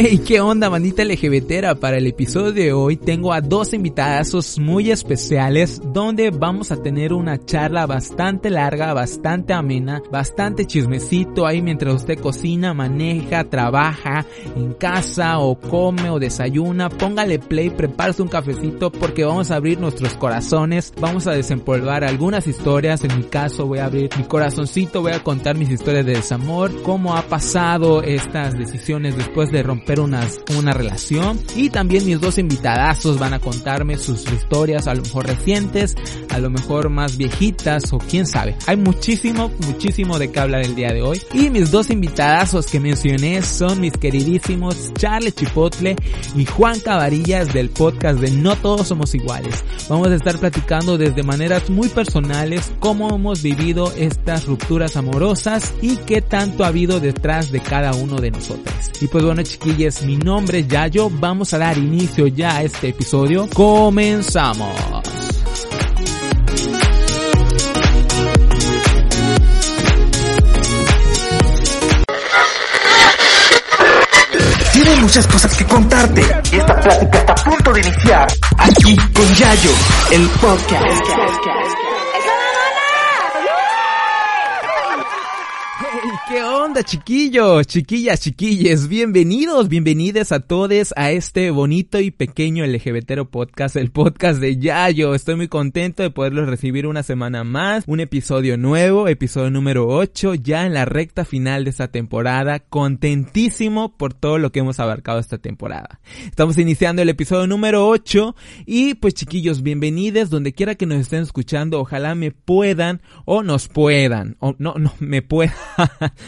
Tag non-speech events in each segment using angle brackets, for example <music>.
Hey, ¿qué onda, bandita LGBTera? Para el episodio de hoy tengo a dos invitadazos muy especiales donde vamos a tener una charla bastante larga, bastante amena, bastante chismecito ahí mientras usted cocina, maneja, trabaja en casa o come o desayuna. Póngale play, prepárese un cafecito porque vamos a abrir nuestros corazones, vamos a desempolvar algunas historias. En mi caso voy a abrir mi corazoncito, voy a contar mis historias de desamor, cómo ha pasado estas decisiones después de romper unas, una relación. Y también mis dos invitadazos van a contarme sus historias, a lo mejor recientes, a lo mejor más viejitas o quién sabe. Hay muchísimo, muchísimo de qué hablar el día de hoy. Y mis dos invitadazos que mencioné son mis queridísimos Charles Chipotle y Juan Cabarillas del podcast de No Todos Somos Iguales. Vamos a estar platicando desde maneras muy personales cómo hemos vivido estas rupturas amorosas y qué tanto ha habido detrás de cada uno de nosotros. Y pues bueno, mi nombre es Yayo. Vamos a dar inicio ya a este episodio. Comenzamos. Tiene muchas cosas que contarte. Y esta plática está a punto de iniciar. Aquí con Yayo, el podcast. Hey, ¿Qué onda chiquillos, chiquillas, chiquilles? Bienvenidos, bienvenidas a todos a este bonito y pequeño LGBTero podcast, el podcast de Yayo. Estoy muy contento de poderlos recibir una semana más, un episodio nuevo, episodio número 8, ya en la recta final de esta temporada. Contentísimo por todo lo que hemos abarcado esta temporada. Estamos iniciando el episodio número 8 y pues chiquillos, bienvenidos donde quiera que nos estén escuchando. Ojalá me puedan o nos puedan, o no, no, me puedan. <laughs>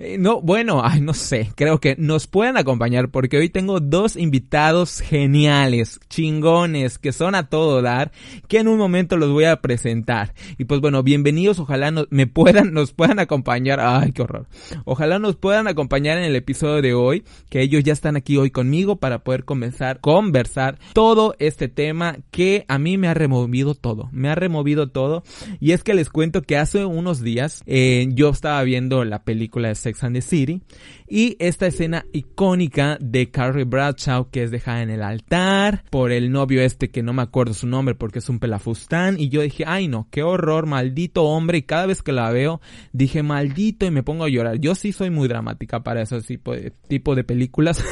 Eh, No, bueno, <laughs> ay, no sé, creo que nos pueden acompañar porque hoy tengo dos invitados geniales, chingones, que son a todo dar, que en un momento los voy a presentar. Y pues bueno, bienvenidos, ojalá nos, me puedan, <laughs> nos puedan acompañar, ay, qué horror. Ojalá nos puedan acompañar en el episodio de hoy, que ellos ya están aquí hoy conmigo para poder comenzar, conversar todo este tema que a mí me ha removido todo, me ha removido todo. Y es que les cuento que hace unos días eh, yo estaba viendo la película de Sex and City y esta escena icónica de Carrie Bradshaw que es dejada en el altar por el novio este que no me acuerdo su nombre porque es un pelafustán y yo dije, ay no, qué horror, maldito hombre y cada vez que la veo dije maldito y me pongo a llorar. Yo sí soy muy dramática para ese tipo de, tipo de películas.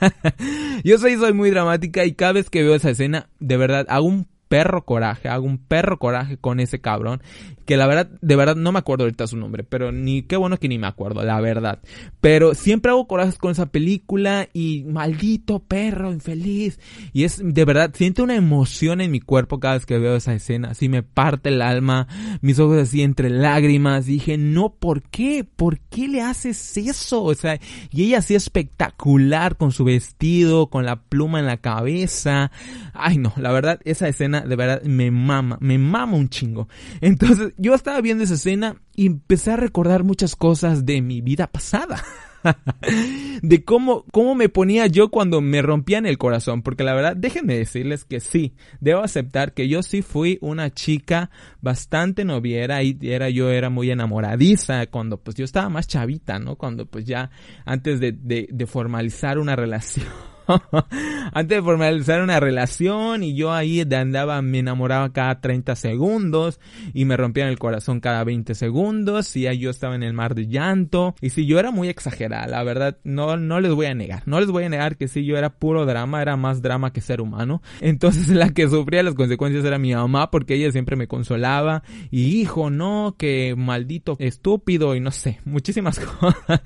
<laughs> yo soy, soy muy dramática y cada vez que veo esa escena, de verdad, hago perro coraje, hago un perro coraje con ese cabrón, que la verdad, de verdad no me acuerdo ahorita su nombre, pero ni qué bueno que ni me acuerdo, la verdad. Pero siempre hago corajes con esa película y maldito perro infeliz. Y es de verdad, siento una emoción en mi cuerpo cada vez que veo esa escena, así me parte el alma, mis ojos así entre lágrimas, dije, no, ¿por qué? ¿Por qué le haces eso? O sea, y ella así espectacular con su vestido, con la pluma en la cabeza. Ay no, la verdad, esa escena de verdad me mama, me mama un chingo. Entonces yo estaba viendo esa escena y empecé a recordar muchas cosas de mi vida pasada. <laughs> de cómo, cómo me ponía yo cuando me rompían el corazón. Porque la verdad, déjenme decirles que sí, debo aceptar que yo sí fui una chica bastante noviera y era, yo era muy enamoradiza cuando pues yo estaba más chavita, ¿no? Cuando pues ya antes de, de, de formalizar una <laughs> relación. <laughs> antes de formalizar una relación y yo ahí andaba, me enamoraba cada 30 segundos y me rompían el corazón cada 20 segundos y ahí yo estaba en el mar de llanto. Y si yo era muy exagerada, la verdad, no, no les voy a negar, no les voy a negar que si yo era puro drama, era más drama que ser humano, <laughs> entonces la que sufría las consecuencias era mi mamá porque ella siempre me consolaba y hijo, no, que maldito estúpido y no sé, muchísimas <laughs> cosas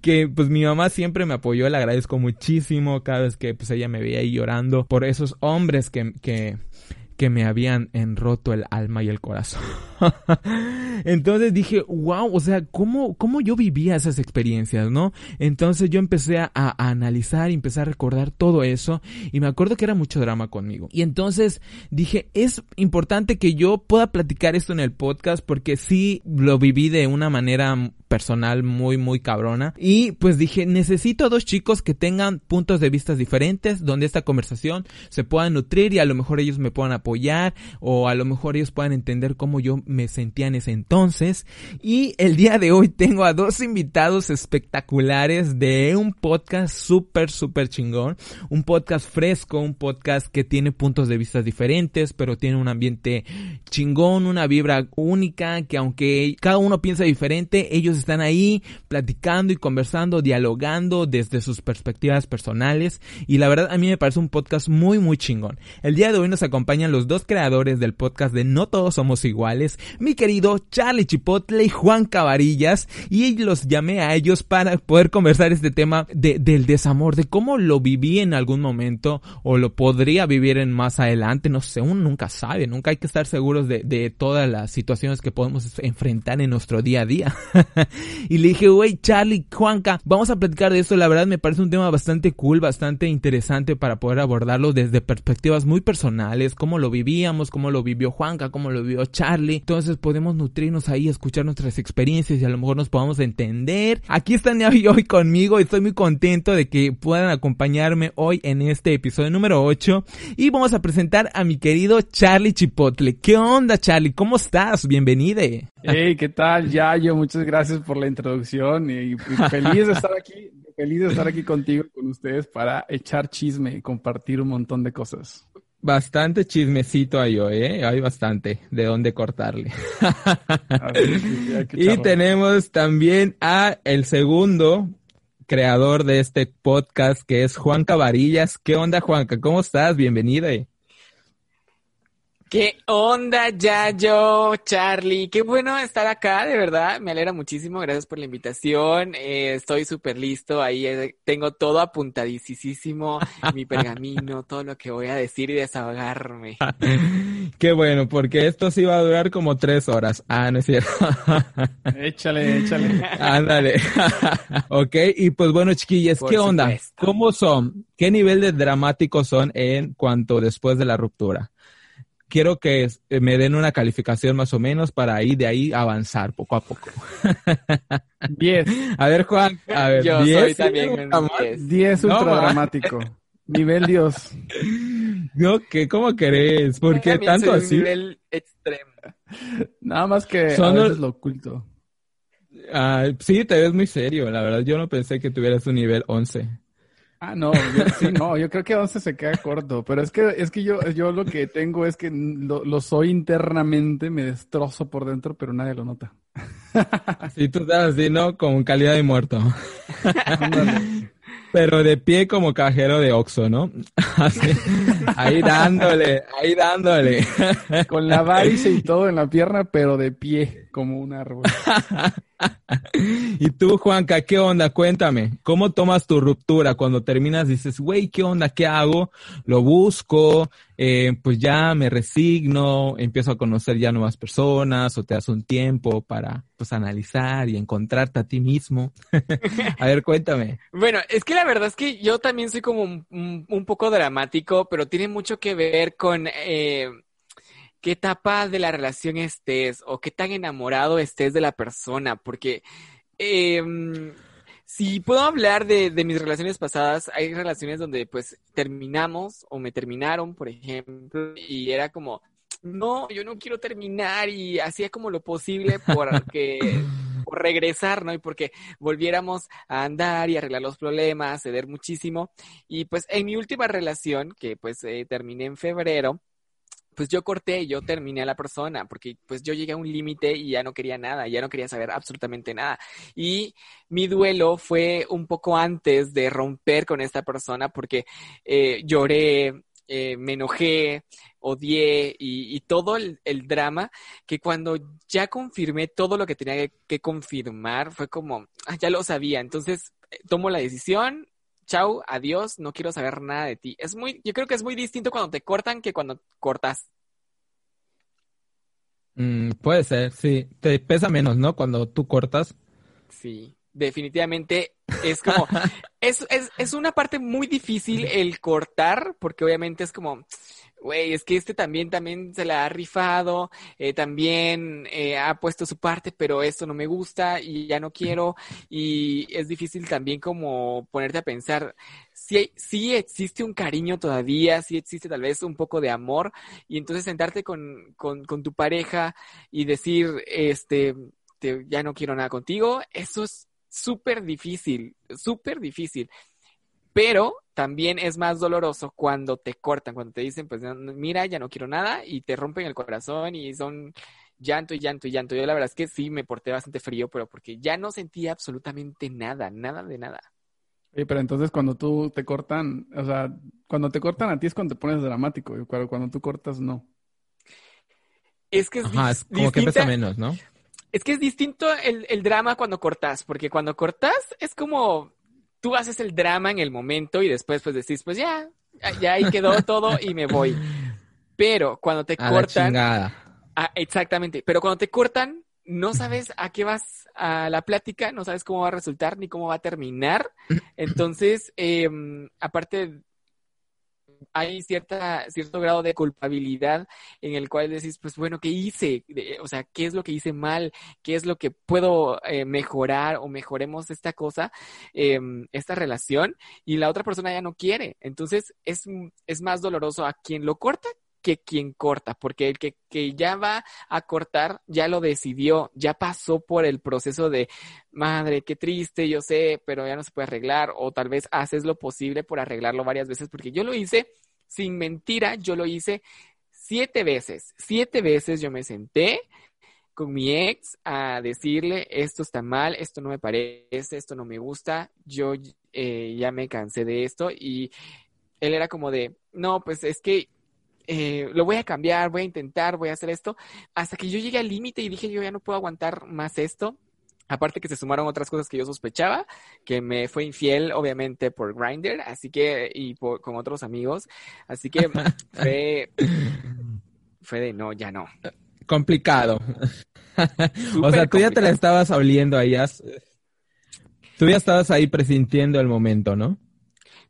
que pues mi mamá siempre me apoyó, le agradezco muchísimo cada que pues ella me veía ahí llorando por esos hombres que, que, que me habían enroto el alma y el corazón. <laughs> Entonces dije, wow, o sea, ¿cómo, cómo yo vivía esas experiencias, ¿no? Entonces yo empecé a, a, analizar y empecé a recordar todo eso y me acuerdo que era mucho drama conmigo. Y entonces dije, es importante que yo pueda platicar esto en el podcast porque sí lo viví de una manera personal muy muy cabrona y pues dije necesito dos chicos que tengan puntos de vista diferentes donde esta conversación se pueda nutrir y a lo mejor ellos me puedan apoyar o a lo mejor ellos puedan entender cómo yo me sentía en ese entonces. Y el día de hoy tengo a dos invitados espectaculares de un podcast súper, súper chingón. Un podcast fresco, un podcast que tiene puntos de vista diferentes, pero tiene un ambiente chingón, una vibra única, que aunque cada uno piensa diferente, ellos están ahí platicando y conversando, dialogando desde sus perspectivas personales. Y la verdad a mí me parece un podcast muy, muy chingón. El día de hoy nos acompañan los dos creadores del podcast de No Todos Somos Iguales, mi querido Charlie Chipotle y Juan Cabarillas, y los llamé a ellos para poder conversar este tema de, del desamor, de cómo lo viví en algún momento o lo podría vivir en más adelante, no sé, uno nunca sabe, nunca hay que estar seguros de, de todas las situaciones que podemos enfrentar en nuestro día a día. <laughs> y le dije, wey, Charlie, Juanca, vamos a platicar de esto, la verdad me parece un tema bastante cool, bastante interesante para poder abordarlo desde perspectivas muy personales, cómo lo vivíamos, cómo lo vivió Juanca, cómo lo vivió Charlie. Entonces podemos nutrirnos ahí, escuchar nuestras experiencias y a lo mejor nos podamos entender. Aquí están hoy conmigo y estoy muy contento de que puedan acompañarme hoy en este episodio número 8 y vamos a presentar a mi querido Charlie Chipotle. ¿Qué onda Charlie? ¿Cómo estás? Bienvenide. Hey, ¿qué tal Yayo? Muchas gracias por la introducción y feliz de estar aquí Feliz de estar aquí contigo, con ustedes, para echar chisme y compartir un montón de cosas. Bastante chismecito hay hoy, ¿eh? Hay bastante de dónde cortarle. <laughs> y tenemos también a el segundo creador de este podcast, que es Juan Cabarillas. ¿Qué onda, Juanca? ¿Cómo estás? Bienvenida. ¿Qué onda, Yayo, Charlie? Qué bueno estar acá, de verdad. Me alegra muchísimo. Gracias por la invitación. Eh, estoy súper listo. Ahí eh, tengo todo apuntadísimo, mi pergamino, <laughs> todo lo que voy a decir y desahogarme. <laughs> Qué bueno, porque esto sí va a durar como tres horas. Ah, no es cierto. <laughs> échale, échale. Ándale. ok, y pues bueno, chiquillas, ¿qué onda? ¿Cómo son? ¿Qué nivel de dramáticos son en cuanto después de la ruptura? Quiero que eh, me den una calificación más o menos para ahí de ahí avanzar poco a poco. <laughs> 10. A ver, Juan, a ver, Yo soy también 10. 10 ultra dramático. Nivel Dios. <laughs> No, ¿qué? ¿Cómo querés? ¿Por qué tanto así? Nivel extremo. Nada más que Son a veces lo oculto. Ah, sí, te ves muy serio, la verdad. Yo no pensé que tuvieras un nivel 11. Ah, no, yo, sí, no, yo creo que 11 se queda corto, pero es que, es que yo, yo lo que tengo es que lo, soy internamente, me destrozo por dentro, pero nadie lo nota. Sí, tú estás así, ¿no? Con calidad de muerto. Pero de pie como cajero de Oxxo, ¿no? <laughs> Así, ahí dándole, ahí dándole. Con la varice y todo en la pierna, pero de pie, como un árbol. <laughs> <laughs> y tú, Juanca, ¿qué onda? Cuéntame, ¿cómo tomas tu ruptura? Cuando terminas dices, güey, ¿qué onda? ¿Qué hago? Lo busco, eh, pues ya me resigno, empiezo a conocer ya nuevas personas o te das un tiempo para pues analizar y encontrarte a ti mismo. <laughs> a ver, cuéntame. Bueno, es que la verdad es que yo también soy como un, poco dramático, pero tiene mucho que ver con... Eh, qué etapa de la relación estés o qué tan enamorado estés de la persona, porque em, si puedo hablar de, de, mis relaciones pasadas, hay relaciones donde pues terminamos o me terminaron, por ejemplo, y era como, no, yo no quiero terminar y hacía como lo posible porque por regresar, ¿no? Y porque volviéramos a andar y arreglar los problemas, ceder muchísimo. Y pues en mi última relación, que pues eh, terminé en febrero, pues yo corté, yo terminé a la persona, porque pues yo llegué a un límite y ya no quería nada, ya no quería saber absolutamente nada. Y mi duelo fue un poco antes de romper con esta persona, porque eh, lloré, eh, me enojé, odié y, todo el, drama, que cuando ya confirmé todo lo que tenía que, confirmar, fue como, ah, ya lo sabía, entonces eh, tomo la decisión, chau, adiós, no quiero saber nada de ti. Es muy, yo creo que es muy distinto cuando te cortan que cuando cortas. Mm, puede ser, sí. Te pesa menos, ¿no? Cuando tú cortas. Sí. definitivamente es como, <laughs> es, es, es una parte muy difícil el cortar, porque obviamente es como, güey, es que este también, también se la ha rifado, eh, también eh, ha puesto su parte, pero esto no me gusta y ya no quiero. Y es difícil también como ponerte a pensar, si, si existe un cariño todavía, si existe tal vez un poco de amor, y entonces sentarte con, con, con tu pareja y decir, este, te, ya no quiero nada contigo, eso es súper difícil, súper difícil. Pero también es más doloroso cuando te cortan, cuando te dicen, pues mira, ya no quiero nada y te rompen el corazón y son llanto y llanto y llanto. Yo la verdad es que sí me porté bastante frío, pero porque ya no sentía absolutamente nada, nada de nada. pero entonces cuando tú te cortan, o sea, cuando te cortan a ti es cuando te pones dramático, y cuando tú cortas no. Es que es, es como que pesa menos, ¿no? Es que es distinto el, el drama cuando cortas, porque cuando cortas es como tú haces el drama en el momento y después pues decís, pues ya, ya ahí quedó todo y me voy. Pero cuando te cortan... Ah, exactamente, pero cuando te cortan, no sabes a qué vas a la plática, no sabes cómo va a resultar ni cómo va a terminar. Entonces, eh, aparte hay cierta, cierto grado de culpabilidad en el cual decís, pues bueno, ¿qué hice? O sea, ¿qué es lo que hice mal? ¿Qué es lo que puedo eh, mejorar o mejoremos esta cosa, em, esta relación? Y la otra persona ya no quiere. Entonces, es, es más doloroso a quien lo corta que quien corta, porque el que, que, ya va a cortar ya lo decidió, ya pasó por el proceso de, madre, qué triste, yo sé, pero ya no se puede arreglar, o tal vez haces lo posible por arreglarlo varias veces, porque yo lo hice sin mentira, yo lo hice siete veces, siete veces yo me senté con mi ex a decirle, esto está mal, esto no me parece, esto no me gusta, yo eh, ya me cansé de esto y él era como de, no, pues es que eh, lo voy a cambiar, voy a intentar, voy a hacer esto, hasta que yo llegué al límite y dije, yo ya no puedo aguantar más esto. Aparte que se sumaron otras cosas que yo sospechaba, que me fue infiel, obviamente, por Grindr, así que, y con otros amigos. Así que <laughs> fue, fue de no, ya no. Complicado. <laughs> o sea, tú ya te la estabas oliendo ahí. Tú ya estabas ahí presintiendo el momento, ¿no?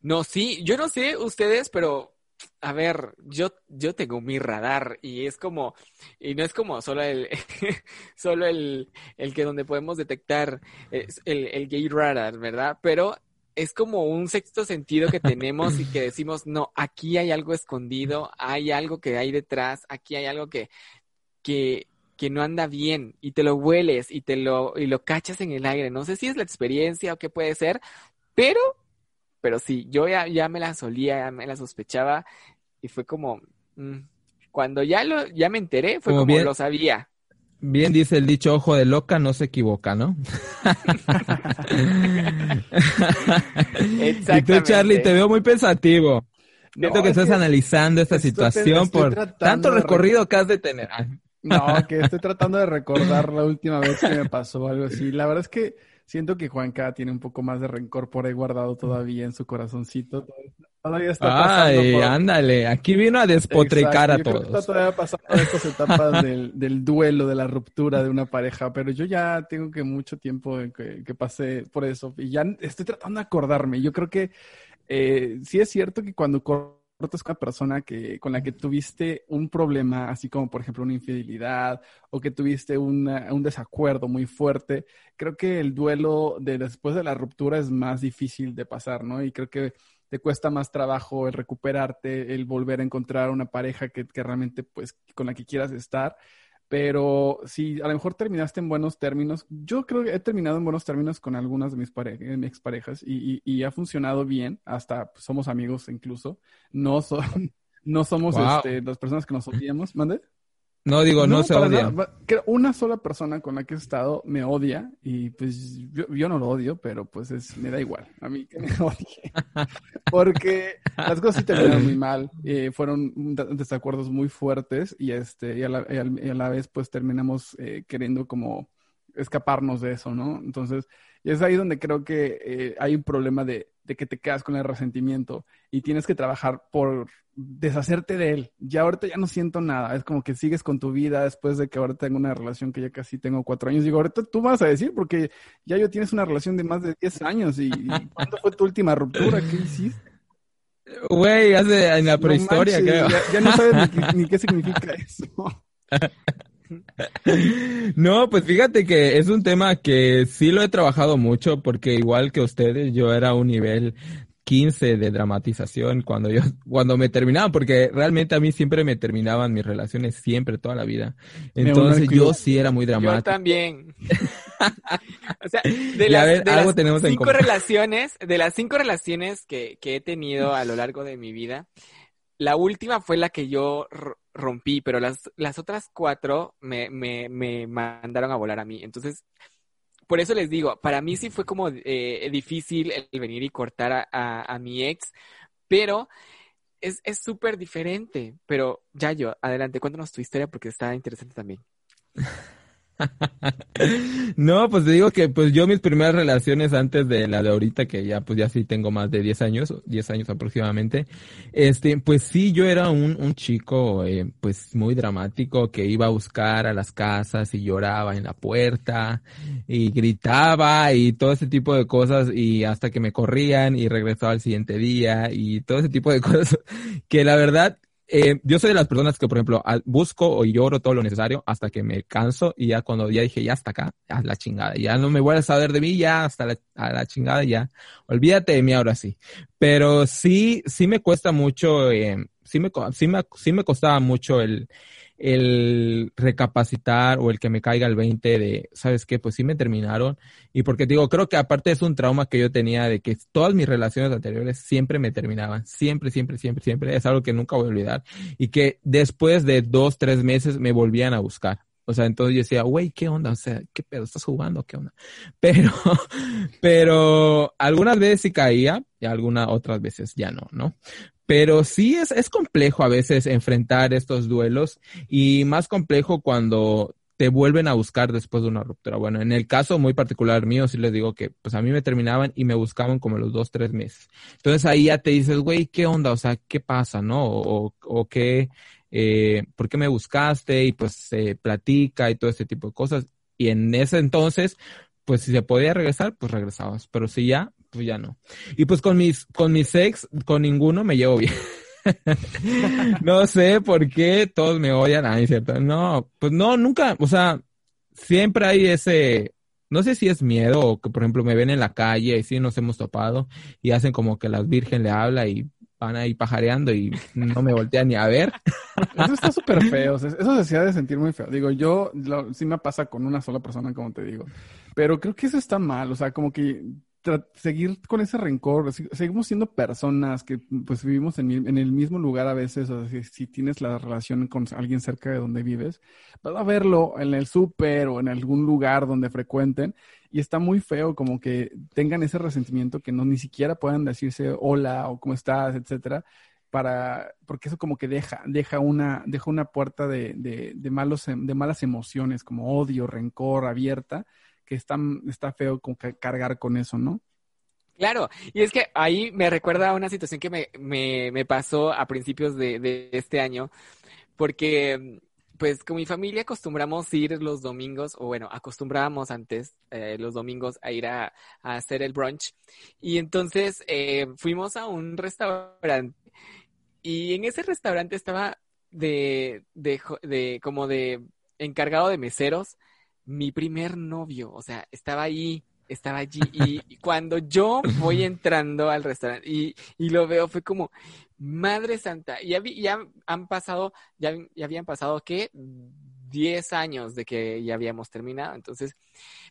No, sí, yo no sé ustedes, pero a ver, yo, yo tengo mi radar y es como, y no es como solo el, <laughs> solo el, el que donde podemos detectar el, el gay radar, ¿verdad? Pero es como un sexto sentido que tenemos y que decimos, no, aquí hay algo escondido, hay algo que hay detrás, aquí hay algo que, que, que no anda bien y te lo hueles y te lo, y lo cachas en el aire. No sé si es la experiencia o qué puede ser, pero pero sí, yo ya, ya me la solía, ya me la sospechaba y fue como, mm, cuando ya lo, ya me enteré, fue como, lo sabía. Bien dice el dicho, ojo de loca no se equivoca, ¿no? Exactamente. <laughs> Y tú, Charlie, te veo muy pensativo. Siento que estás analizando esta situación por tanto recorrido que has de tener. No, que estoy tratando de recordar la última vez que me pasó algo así. La verdad es que Siento que Juanca tiene un poco más de rencor por ahí guardado todavía en su corazoncito. Todavía está pasando Ay, ándale, aquí vino a despotricar a todos. está todavía pasando estas etapas <laughs> del, duelo, de la ruptura de una pareja, pero yo ya tengo que mucho tiempo que, que pasé por eso y ya estoy tratando de acordarme. Yo creo que eh, sí es cierto que cuando con una persona que, con la que tuviste un problema, así como por ejemplo una infidelidad o que tuviste un desacuerdo muy fuerte, creo que el duelo de después de la ruptura es más difícil de pasar, ¿no? Y creo que te cuesta más trabajo el recuperarte, el volver a encontrar una pareja que, que realmente, pues, con la que quieras estar. Pero si a lo mejor terminaste en buenos términos, yo creo que he terminado en buenos términos con algunas de mis, mis exparejas y, y, ha funcionado bien, hasta pues, somos amigos incluso. No, son, <laughs> no somos este, las personas que nos odiamos. ¿Mande? No, digo, no, se odia. Una sola persona con la que he estado me odia y pues yo, no lo odio, pero pues es, me da igual a mí que me <laughs> odie. Porque las cosas sí terminaron muy mal, eh, fueron desacuerdos muy fuertes y, este, y, a la, vez pues terminamos eh, queriendo como escaparnos de eso, ¿no? Entonces, y es ahí donde creo que eh, hay un problema de, de, que te quedas con el resentimiento y tienes que trabajar por deshacerte de él. Ya ahorita ya no siento nada, es como que sigues con tu vida después de que ahora tengo una relación que ya casi tengo cuatro años. Digo, ahorita tú vas a decir, porque ya yo tienes una relación de más de diez años y, <laughs> ¿cuándo fue tu última ruptura? ¿Qué hiciste? Güey, hace en la prehistoria, creo. Ya, no sabes ni, qué significa <laughs> eso. <laughs> No, pues fíjate que es un tema que sí lo he trabajado mucho porque igual que ustedes, yo era un nivel 15 de dramatización cuando yo, cuando me terminaban, porque realmente a mí siempre me terminaban mis relaciones, siempre, toda la vida. Entonces yo sí era muy dramático. Yo también. <laughs> o sea, de las, cinco relaciones, de las cinco relaciones que, que he tenido a lo largo de mi vida, la última fue la que yo rompí, pero las, las otras cuatro me, me, me mandaron a volar a mí. Entonces, por eso les digo, para mí sí fue como eh, difícil el venir y cortar a, mi ex, pero es súper diferente. Pero ya yo, adelante, cuéntanos tu historia porque está interesante también. <laughs> <laughs> no, pues te digo que pues yo mis primeras relaciones antes de la de ahorita, que ya pues ya sí tengo más de 10 años, 10 años aproximadamente, este, pues sí, yo era un, un chico eh, pues muy dramático que iba a buscar a las casas y lloraba en la puerta y gritaba y todo ese tipo de cosas y hasta que me corrían y regresaba al siguiente día y todo ese tipo de <laughs> cosas que la verdad eh, yo soy de las personas que, por ejemplo, busco o lloro todo lo necesario hasta que me canso y ya cuando ya dije, ya hasta acá, ya la chingada, ya no me voy a saber de mí, ya hasta la, a la chingada, ya, olvídate de mí ahora sí. Pero sí, sí me cuesta mucho, eh, sí me, sí me, sí me costaba mucho el, el recapacitar o el que me caiga el 20 de, ¿sabes qué? Pues sí me terminaron. Y porque digo, creo que aparte es un trauma que yo tenía de que todas mis relaciones anteriores siempre me terminaban. Siempre, siempre, siempre, siempre. Es algo que nunca voy a olvidar. Y que después de dos, tres meses me volvían a buscar. O sea, entonces yo decía, güey, ¿qué onda? O sea, ¿qué pedo? ¿Estás jugando? ¿Qué onda? <laughs> Pero, pero algunas veces sí caía y algunas otras veces ya no, ¿no? Pero sí es, es complejo a veces enfrentar estos duelos y más complejo cuando te vuelven a buscar después de una ruptura. Bueno, en el caso muy particular mío, sí les digo que pues a mí me terminaban y me buscaban como los dos, tres meses. Entonces ahí ya te dices, güey, ¿qué onda? O sea, ¿qué pasa? ¿No? O, o qué, eh, ¿por qué me buscaste? Y pues se platica y todo ese tipo de cosas. Y en ese entonces, pues si se podía regresar, pues regresabas. Pero si ya, pues ya no. Y pues con mis, con mis ex, con ninguno me llevo bien. <laughs> no sé por qué todos me odian. Ay, cierto. No, pues no, nunca, o sea, siempre hay ese, no sé si es miedo o que, por ejemplo, me ven en la calle y sí nos hemos topado y hacen como que la Virgen le habla y van ahí pajareando y no me voltean ni a ver. <laughs> Eso está súper feo. Eso se hacía de sentir muy feo. Digo, yo sí me pasa con una sola persona, como te digo. Pero creo que eso está mal. O sea, como que seguir con ese rencor, seguimos siendo personas que pues vivimos en, el mismo lugar a veces, si, tienes la relación con alguien cerca de donde vives, vas a verlo en el súper o en algún lugar donde frecuenten y está muy feo como que tengan ese resentimiento que no ni siquiera puedan decirse hola o cómo estás, etcétera, para, porque eso como que deja, deja una, deja una puerta de, de, malos, de malas emociones como odio, rencor abierta que está, está feo cargar con eso, ¿no? Claro, y es que ahí me recuerda a una situación que me, me, me pasó a principios de, de, este año, porque pues con mi familia acostumbramos ir los domingos, o bueno, acostumbrábamos antes eh, los domingos a ir a, a, hacer el brunch, y entonces eh, fuimos a un restaurante, y en ese restaurante estaba de, de, de como de encargado de meseros, mi primer novio, o sea, estaba ahí, estaba allí y, cuando yo voy <laughs> entrando al restaurante y, y, lo veo fue como, madre santa, y ya, han pasado, ya, ya habían pasado, ¿qué? 10 años de que ya habíamos terminado, entonces,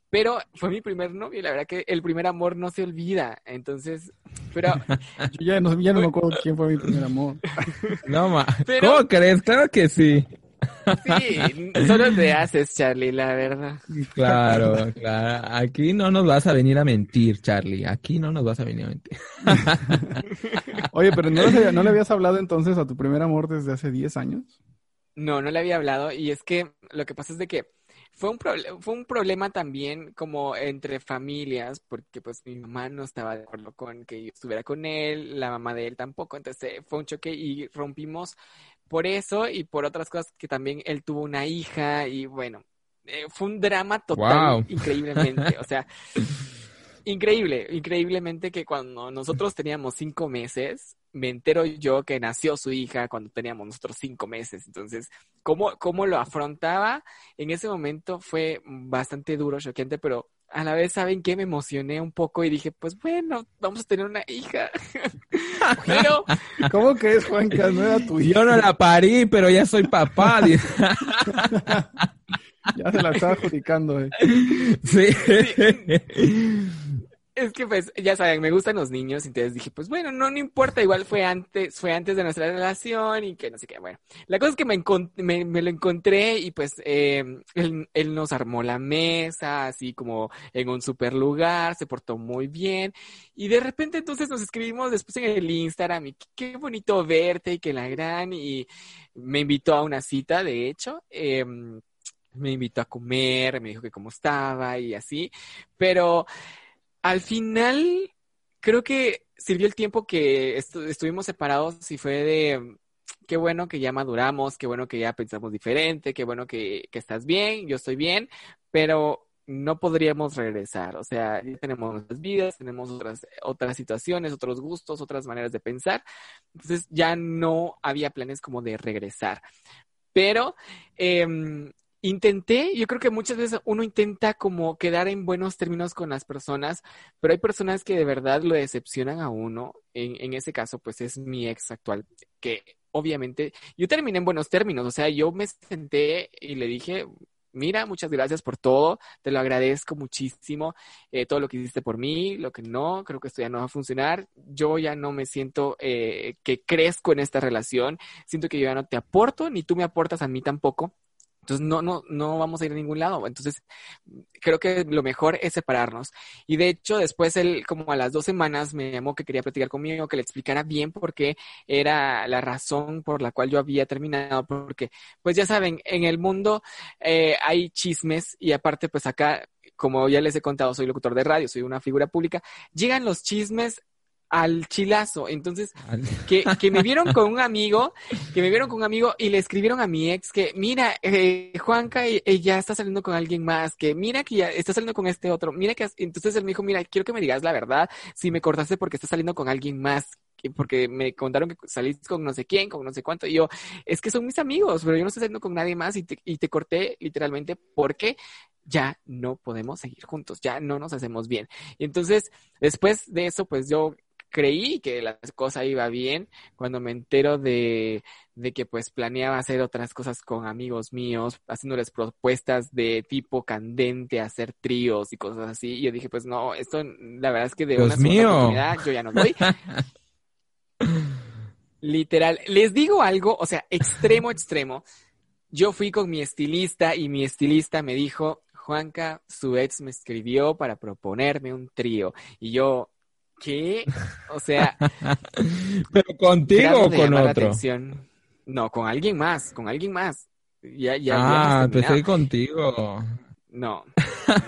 pero fue mi primer novio y la verdad que el primer amor no se olvida, entonces, pero... <laughs> Yo ya no, ya no me acuerdo quién fue mi primer amor. No, ma, <laughs> ¿cómo crees? Claro que sí. Sí, solo te haces, Charlie, la verdad. Claro, <laughs> claro. Aquí no nos vas a venir a mentir, Charlie. Aquí no nos vas a venir a mentir. <laughs> Oye, pero ¿no le, ¿no le habías hablado entonces a tu primer amor desde hace 10 años? No, no le había hablado. Y es que lo que pasa es de que fue un, fue un problema también como entre familias, porque pues mi mamá no estaba de acuerdo con que yo estuviera con él, la mamá de él tampoco, entonces eh, fue un choque y rompimos por eso y por otras cosas que también él tuvo una hija y bueno, eh, fue un drama total, Wow. increíblemente, o sea, <laughs> increíble, increíblemente que cuando nosotros teníamos cinco meses, me entero yo que nació su hija cuando teníamos nosotros cinco meses. Entonces, cómo, cómo lo afrontaba en ese momento fue bastante duro, choqueante, pero a la vez, ¿saben qué? Me emocioné un poco y dije, pues bueno, vamos a tener una hija. <laughs> pero, <laughs> ¿Cómo que es, Juanca? No era tu hija. Yo no la parí, pero ya soy papá. <laughs> Ya se la estaba adjudicando, eh. Sí. Es que pues, ya saben, me gustan los niños, entonces dije, pues bueno, no, no importa, igual fue antes, fue antes de nuestra relación y que no sé qué, bueno. La cosa es que me, me, lo encontré y pues eh, él, él nos armó la mesa, así como en un super lugar, se portó muy bien y de repente entonces nos escribimos después en el Instagram y qué, qué bonito verte y que la gran y me invitó a una cita, de hecho, em, me invitó a comer, me dijo que cómo estaba y así, pero al final creo que sirvió el tiempo que estu- estuvimos separados y fue de qué bueno que ya maduramos, qué bueno que ya pensamos diferente, qué bueno que, que estás bien, yo estoy bien, pero no podríamos regresar. O sea, ya tenemos nuestras vidas, tenemos otras, otras situaciones, otros gustos, otras maneras de pensar. Entonces ya no había planes como de regresar. Pero em, intenté, yo creo que muchas veces uno intenta como quedar en buenos términos con las personas, pero hay personas que de verdad lo decepcionan a uno. En, ese caso, pues es mi ex actual, que obviamente yo terminé en buenos términos, o sea, yo me senté y le dije, mira, muchas gracias por todo, te lo agradezco muchísimo, eh, todo lo que hiciste por mí, lo que no, creo que esto ya no va a funcionar, yo ya no me siento eh, que crezco en esta relación, siento que yo ya no te aporto, ni tú me aportas a mí tampoco. Entonces no, no, no vamos a ir a ningún lado. Entonces creo que lo mejor es separarnos. Y de hecho, después él, como a las dos semanas, me llamó que quería platicar conmigo, que le explicara bien por qué era la razón por la cual yo había terminado. Porque, pues ya saben, en el mundo eh, hay chismes y aparte, pues acá, como ya les he contado, soy locutor de radio, soy una figura pública, llegan los chismes al chilazo. Entonces, <laughs> que, que me vieron con un amigo, que me vieron con un amigo y le escribieron a mi ex que, mira, eh, Juanca eh, eh, ya está saliendo con alguien más, que mira que ya está saliendo con este otro, mira que, has-". entonces él me dijo, mira, quiero que me digas la verdad, si me cortaste porque estás saliendo con alguien más, que- porque me contaron que saliste con no sé quién, con no sé cuánto, y yo, es que son mis amigos, pero yo no estoy saliendo con nadie más y te, y te corté literalmente porque ya no podemos seguir juntos, ya no nos hacemos bien. Y entonces, después de eso, pues yo creí que la cosa iba bien cuando me entero de, de que pues planeaba hacer otras cosas con amigos míos, haciéndoles propuestas de tipo candente, hacer tríos y cosas así. Y yo dije, pues no, esto la verdad es que de Dios una segunda mío. oportunidad yo ya no doy. Literal, les digo algo, o sea, extremo, extremo. Yo fui con mi estilista y mi estilista me dijo, Juanca, su ex me escribió para proponerme un trío. Y yo, ¿qué? O sea, <laughs> Pero contigo o con otro. atención. No, con alguien más, con alguien más. Ya, ya, ah, empecé contigo. No,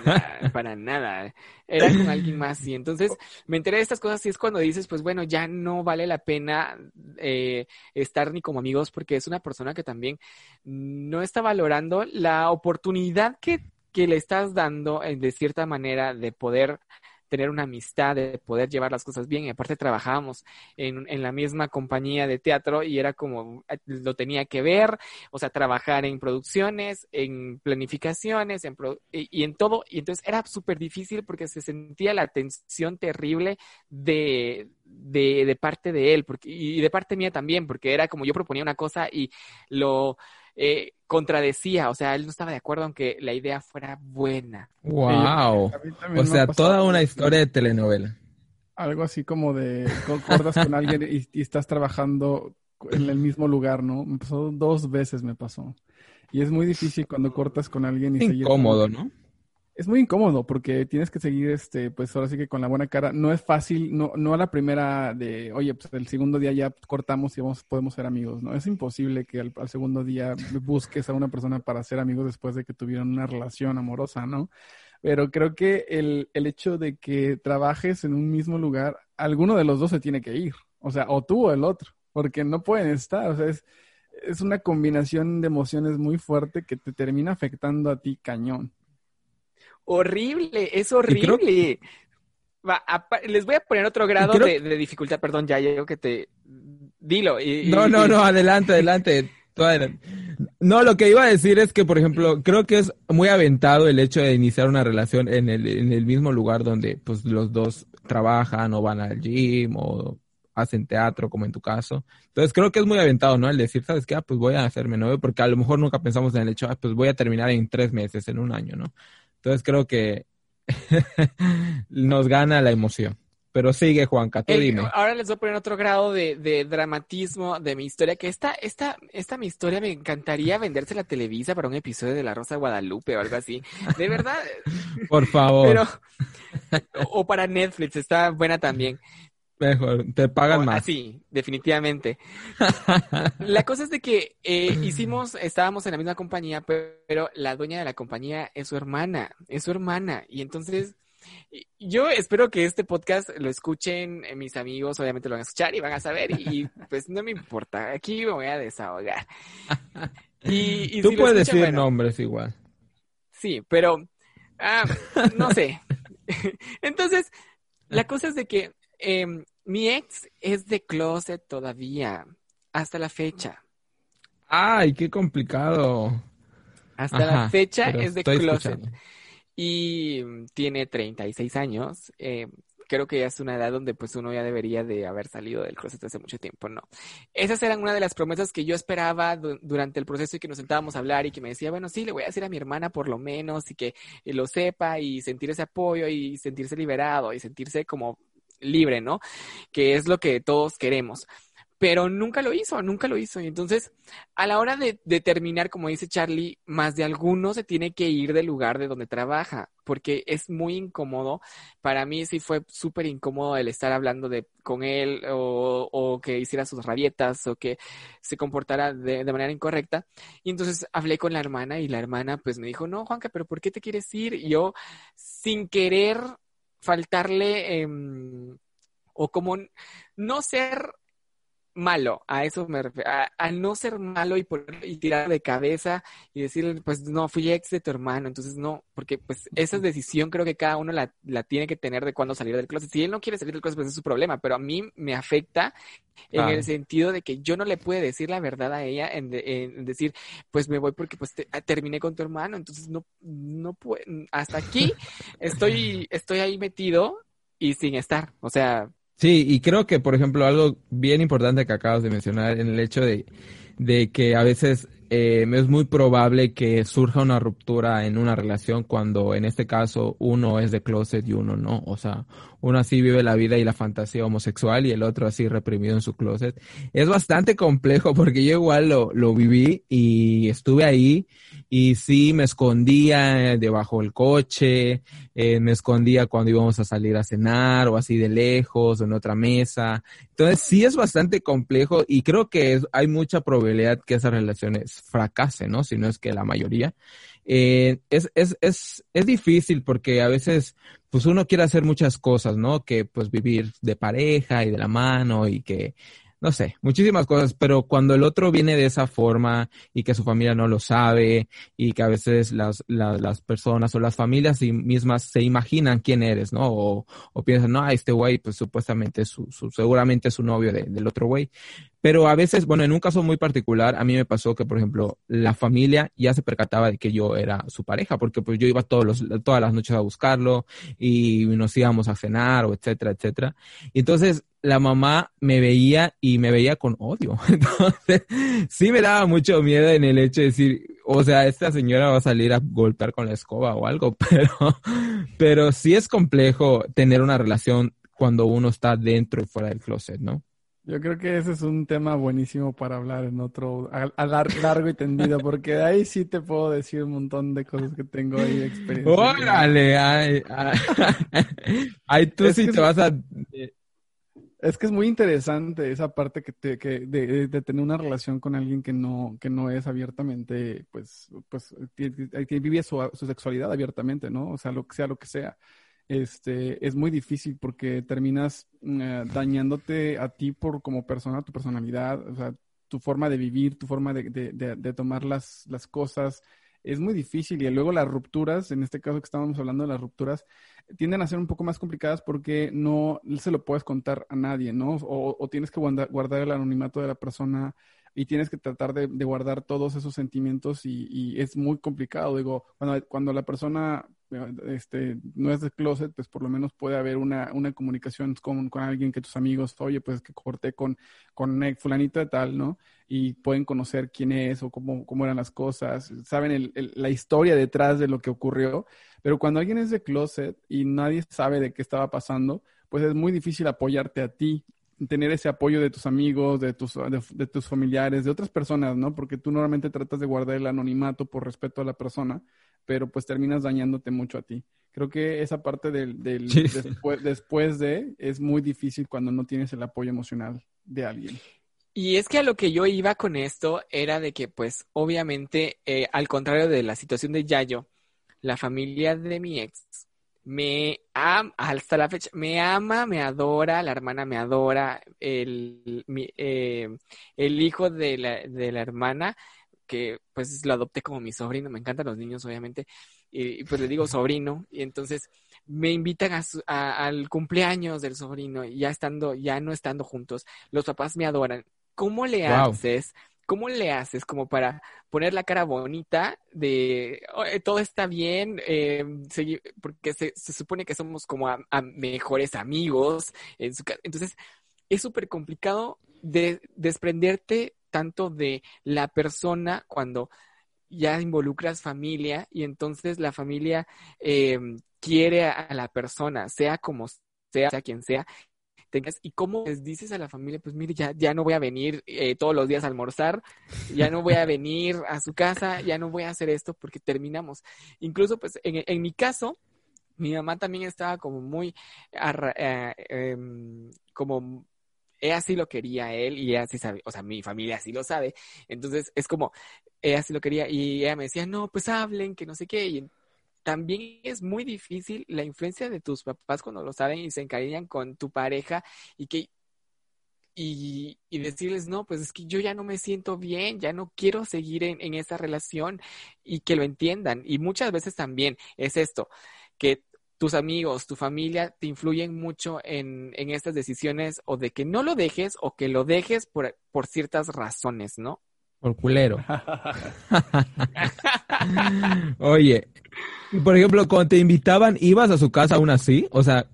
nada, para nada. Era con alguien más. Y entonces me enteré de estas cosas y es cuando dices, pues bueno, ya no vale la pena eh, estar ni como amigos porque es una persona que también no está valorando la oportunidad que, que le estás dando eh, de cierta manera de poder tener una amistad, de poder llevar las cosas bien. Y aparte trabajábamos en, en la misma compañía de teatro y era como, eh, lo tenía que ver, o sea, trabajar en producciones, en planificaciones, en pro- y, en todo. Y entonces era súper difícil porque se sentía la tensión terrible de, de, de parte de él porque, y de parte mía también, porque era como yo proponía una cosa y lo eh, contradecía, o sea, él no estaba de acuerdo aunque la idea fuera buena. Wow. O sea, toda una historia de telenovela. Algo así como de concordas con alguien y, y estás trabajando en el mismo lugar, ¿no? Me pasó dos veces, me pasó. Y es muy difícil cuando cortas con alguien y seguir Incómodo, ¿no? Es muy incómodo porque tienes que seguir, este, pues ahora sí que con la buena cara. No es fácil, no, no a la primera de, oye, pues el segundo día ya cortamos y vamos, podemos ser amigos, ¿no? Es imposible que al, segundo día busques a una persona para ser amigos después de que tuvieron una relación amorosa, ¿no? Pero creo que el, el hecho de que trabajes en un mismo lugar, alguno de los dos se tiene que ir. O sea, o tú o el otro, porque no pueden estar. O sea, es, es una combinación de emociones muy fuerte que te termina afectando a ti cañón horrible, es horrible. les voy a poner otro grado de, dificultad, perdón, ya yo que te... Dilo. no, no, no, adelante, adelante. No, lo que iba a decir es que, por ejemplo, creo que es muy aventado el hecho de iniciar una relación en el, en el mismo lugar donde pues los dos trabajan o van al gym o hacen teatro, como en tu caso. Entonces creo que es muy aventado, ¿no? El decir, ¿sabes qué? Ah, pues voy a hacerme novio, porque a lo mejor nunca pensamos en el hecho, ah, pues voy a terminar en tres meses, en un año, ¿no? Entonces creo que <laughs> nos gana la emoción. Pero sigue, Juanca, tú dime. Ahora les voy a poner otro grado de, dramatismo de mi historia, que esta, esta, esta mi historia me encantaría venderse la Televisa para un episodio de La Rosa de Guadalupe o algo así. De verdad. <laughs> Por favor. Pero, o para Netflix, está buena también. Mejor, te pagan más. Sí, definitivamente. <laughs> la cosa es de que eh, hicimos, estábamos en la misma compañía, pero la dueña de la compañía es su hermana, es su hermana. Y entonces, yo espero que este podcast lo escuchen eh, mis amigos, obviamente lo van a escuchar y van a saber, y, pues no me importa, aquí me voy a desahogar. Y, Tú puedes decir nombres igual. Sí, pero, ah, no sé. <laughs> entonces, la cosa es de que eh, mi ex es de closet todavía, hasta la fecha. Ay, qué complicado. Hasta la fecha es de closet. Y tiene 36 años. Eh, creo que ya es una edad donde pues uno ya debería de haber salido del closet hace mucho tiempo, ¿no? Esas eran una de las promesas que yo esperaba durante el proceso y que nos sentábamos a hablar y que me decía, bueno, sí, le voy a decir a mi hermana por lo menos y que lo sepa y sentir ese apoyo y sentirse liberado y sentirse como libre, ¿no? Que es lo que todos queremos. Pero nunca lo hizo, nunca lo hizo. Y entonces, a la hora de, terminar, como dice Charlie, más de alguno se tiene que ir del lugar de donde trabaja, porque es muy incómodo. Para mí sí fue súper incómodo el estar hablando de, con él o, que hiciera sus rabietas o que se comportara de, de, manera incorrecta. Y entonces hablé con la hermana y la hermana pues me dijo, no, Juanca, pero ¿por qué te quieres ir? Y yo, sin querer faltarle em, o como no ser malo, a eso me refiero, al no ser malo y, por, y tirar de cabeza y decirle, pues no, fui ex de tu hermano, entonces no, porque pues esa decisión creo que cada uno la, la tiene que tener de cuándo salir del closet. Si él no quiere salir del closet, pues es su problema, pero a mí me afecta en el sentido de que yo no le pude decir la verdad a ella en, decir, pues me voy porque pues terminé con tu hermano, entonces no, no puedo, hasta aquí <laughs> estoy, estoy ahí metido y sin estar, o sea, Sí, y creo que, por ejemplo, algo bien importante que acabas de mencionar en el hecho de, de que a veces eh, es muy probable que surja una ruptura en una relación cuando en este caso uno es de closet y uno no. O sea, uno así vive la vida y la fantasía homosexual y el otro así reprimido en su closet. Es bastante complejo porque yo igual lo, lo viví y estuve ahí y sí me escondía debajo del coche, eh, me escondía cuando íbamos a salir a cenar o así de lejos o en otra mesa. Entonces sí es bastante complejo y creo que hay mucha probabilidad que esas relaciones fracasen, ¿no? Si no es que la mayoría. Eh, es, es, es, es difícil porque a veces pues uno quiere hacer muchas cosas, ¿no? Que pues vivir de pareja y de la mano y que no sé, muchísimas cosas, pero cuando el otro viene de esa forma y que su familia no lo sabe y que a veces las, las, personas o las familias mismas se imaginan quién eres, ¿no? O, o piensan, no, este güey, pues supuestamente su, su, seguramente es su novio del otro güey. Pero a veces, bueno, en un caso muy particular, a mí me pasó que, por ejemplo, la familia ya se percataba de que yo era su pareja, porque pues yo iba todos los, todas las noches a buscarlo y nos íbamos a cenar o etcétera, etcétera. Y entonces la mamá me veía y me veía con odio. <laughs> Entonces, sí me daba mucho miedo en el hecho de decir, o sea, esta señora va a salir a golpear con la escoba o algo, <laughs> pero, pero sí es complejo tener una relación cuando uno está dentro y fuera del closet, ¿no? Yo creo que ese es un tema buenísimo para hablar en otro, a, largo y tendido, porque de ahí sí te puedo decir un montón de cosas que tengo ahí de experiencia. ¡Órale! Ay, ay, <laughs> tú sí te vas a... Es que es muy interesante esa parte que, te, que de, de, tener una relación con alguien que no, que no es abiertamente, pues, pues, que vive su, su sexualidad abiertamente, ¿no? O sea, lo que sea, lo que sea este, es muy difícil porque terminas eh, dañándote a ti por como persona, tu personalidad, o sea, tu forma de vivir, tu forma de, de, tomar las, las, cosas. Es muy difícil y luego las rupturas, en este caso que estábamos hablando de las rupturas, tienden a ser un poco más complicadas porque no se lo puedes contar a nadie, ¿no? O, o tienes que guardar, guardar, el anonimato de la persona y tienes que tratar de, de guardar todos esos sentimientos y, es muy complicado. Digo, cuando, cuando la persona este, no es de closet, pues por lo menos puede haber una, una comunicación con, con, alguien que tus amigos, oye, pues que corté con, con fulanita tal, ¿no? Y pueden conocer quién es o cómo, cómo eran las cosas, saben la historia detrás de lo que ocurrió, pero cuando alguien es de closet y nadie sabe de qué estaba pasando, pues es muy difícil apoyarte a ti tener ese apoyo de tus amigos, de tus, de, tus familiares, de otras personas, ¿no? Porque tú normalmente tratas de guardar el anonimato por respeto a la persona, pero pues terminas dañándote mucho a ti. Creo que esa parte del, del después, después de es muy difícil cuando no tienes el apoyo emocional de alguien. Y es que a lo que yo iba con esto era de que, pues, obviamente, eh, al contrario de la situación de Yayo, la familia de mi ex me ama, hasta la fecha, me ama, me adora, la hermana me adora, el, eh, el hijo de la, de la hermana que pues lo adopté como mi sobrino, me encantan los niños obviamente, y, pues le digo sobrino, y entonces me invitan a, al cumpleaños del sobrino, y ya estando, ya no estando juntos, los papás me adoran. ¿Cómo le haces? ¿Cómo le haces como para poner la cara bonita de todo está bien? Eh, porque se, supone que somos como mejores amigos. En su, entonces, es súper complicado de desprenderte tanto de la persona cuando ya involucras familia y entonces la familia eh, quiere a, la persona, sea como sea, sea quien sea, tengas, y cómo les dices a la familia, pues mire, ya, ya no voy a venir eh, todos los días a almorzar, ya no voy a venir a su casa, ya no voy a hacer esto porque terminamos. Incluso, pues, en, en mi caso, mi mamá también estaba como muy, eh, em, como ella así lo quería él y ella sí sabe, o sea, mi familia así lo sabe. Entonces es como, ella sí lo quería y ella me decía, no, pues hablen, que no sé qué. Y también es muy difícil la influencia de tus papás cuando lo saben y se encariñan con tu pareja y que y, y, decirles, no, pues es que yo ya no me siento bien, ya no quiero seguir en, en esa relación y que lo entiendan. Y muchas veces también es esto, que tus amigos, tu familia te influyen mucho en, en, estas decisiones o de que no lo dejes o que lo dejes por, por ciertas razones, ¿no? Por culero. <laughs> <laughs> Oye, por ejemplo, cuando te invitaban, ¿ibas a su casa aún así? O sea,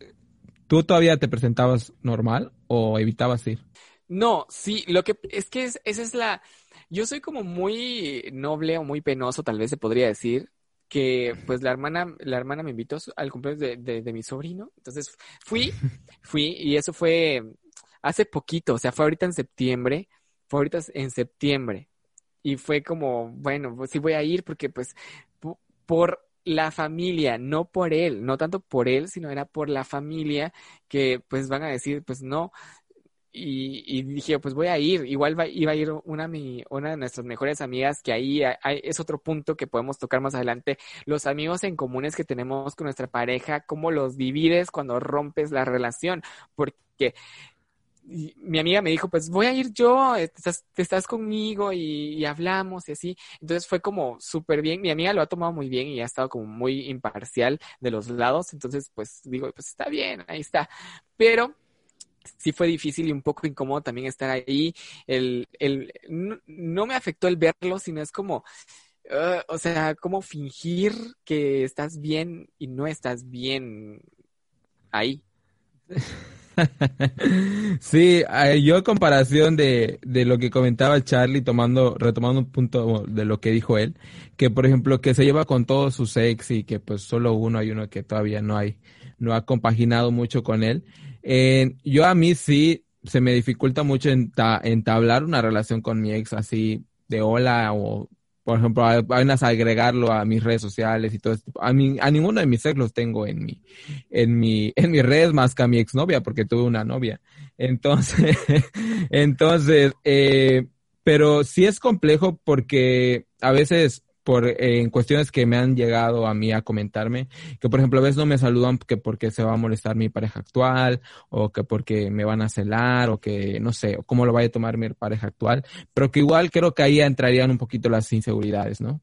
¿tú todavía te presentabas normal o evitabas ir? No, sí, lo que es que esa es la... Yo soy como muy noble o muy penoso, tal vez se podría decir, que pues la hermana, la hermana me invitó al cumpleaños de, de, mi sobrino. Entonces fui, fui y eso fue hace poquito, o sea, fue ahorita en septiembre, fue ahorita en septiembre. Y fue como, bueno, pues sí voy a ir porque pues por la familia, no por él, no tanto por él, sino era por la familia que pues van a decir, pues no, y, dije, pues voy a ir. Igual iba a ir una, una de nuestras mejores amigas, que ahí es otro punto que podemos tocar más adelante. Los amigos en comunes que tenemos con nuestra pareja, cómo los divides cuando rompes la relación. Porque mi amiga me dijo, pues voy a ir yo, estás, estás conmigo y, y, hablamos y así. Entonces fue como súper bien. Mi amiga lo ha tomado muy bien y ha estado como muy imparcial de los lados. Entonces, pues digo, pues está bien, ahí está. Pero sí fue difícil y un poco incómodo también estar ahí. El, el, no, me afectó el verlo, sino es como, uh, o sea, como fingir que estás bien y no estás bien ahí. <laughs> <laughs> Sí, yo en comparación de, de lo que comentaba Charlie, tomando, retomando un punto de lo que dijo él, que por ejemplo que se lleva con todos sus ex y que pues solo uno hay uno que todavía no hay, no ha compaginado mucho con él. Eh, yo a mí sí, se me dificulta mucho enta- entablar una relación con mi ex así de hola o, por ejemplo, a- apenas agregarlo a mis redes sociales y todo esto. A mí, a ninguno de mis ex tengo en mi, en mi, <laughs> en mis redes más que a mi exnovia porque tuve una novia. Entonces, <laughs> entonces, eh, pero sí es complejo porque a veces por eh, en cuestiones que me han llegado a mí a comentarme, que por ejemplo a veces no me saludan que porque se va a molestar mi pareja actual o que porque me van a celar o que no sé, cómo lo vaya a tomar mi pareja actual, pero que igual creo que ahí entrarían un poquito las inseguridades, ¿no?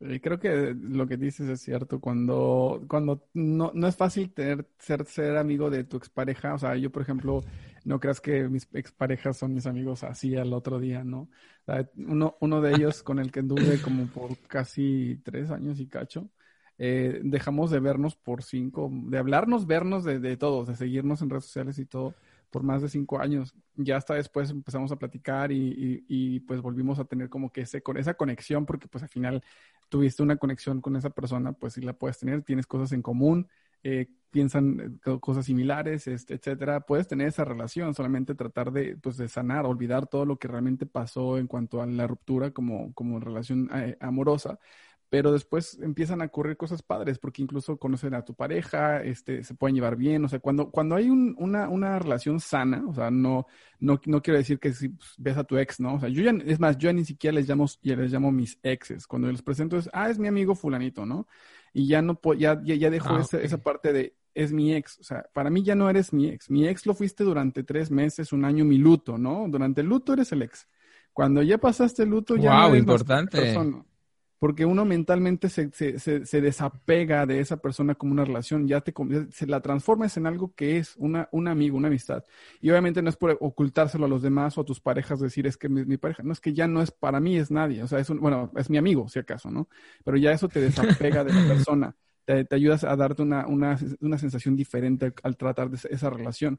Y creo que lo que dices es cierto. Cuando, cuando no, no es fácil tener, ser, ser amigo de tu expareja. O sea, yo, por ejemplo, no creas que mis exparejas son mis amigos así al otro día, ¿no? Uno, uno de ellos <laughs> con el que anduve como por casi tres años y cacho, eh, dejamos de vernos por cinco, de hablarnos, vernos de, de todos, de seguirnos en redes sociales y todo, por más de cinco años. Ya hasta después empezamos a platicar y, y, y pues volvimos a tener como que ese, con esa conexión, porque pues al final tuviste una conexión con esa persona, pues sí la puedes tener, tienes cosas en común, eh, piensan eh, cosas similares, este, etcétera. Puedes tener esa relación, solamente tratar de, pues, de sanar, olvidar todo lo que realmente pasó en cuanto a la ruptura como, como relación eh, amorosa. Pero después empiezan a ocurrir cosas padres, porque incluso conocen a tu pareja, este, se pueden llevar bien. O sea, cuando, cuando hay un, una, relación sana, o sea, no, no, no quiero decir que si pues, ves a tu ex, ¿no? O sea, yo ya, es más, yo ni siquiera les llamo, ya les llamo mis exes. Cuando les presento es, ah, es mi amigo fulanito, ¿no? Y ya no, ya, ya, ya dejo Ah, esa, esa parte de, es mi ex. O sea, para mí ya no eres mi ex. Mi ex lo fuiste durante tres meses, un año, mi luto, ¿no? Durante el luto eres el ex. Cuando ya pasaste el luto, ya Guau, no eres más importante. persona. Porque uno mentalmente se, se, se, se desapega de esa persona como una relación, ya te se la transformas en algo que es una, un amigo, una amistad. Y obviamente no es por ocultárselo a los demás o a tus parejas, decir es que mi, mi pareja, no es que ya no es para mí, es nadie, o sea, es un, bueno, es mi amigo, si acaso, ¿no? Pero ya eso te desapega de la persona, te, te ayudas a darte una, una, una sensación diferente al tratar de esa- relación.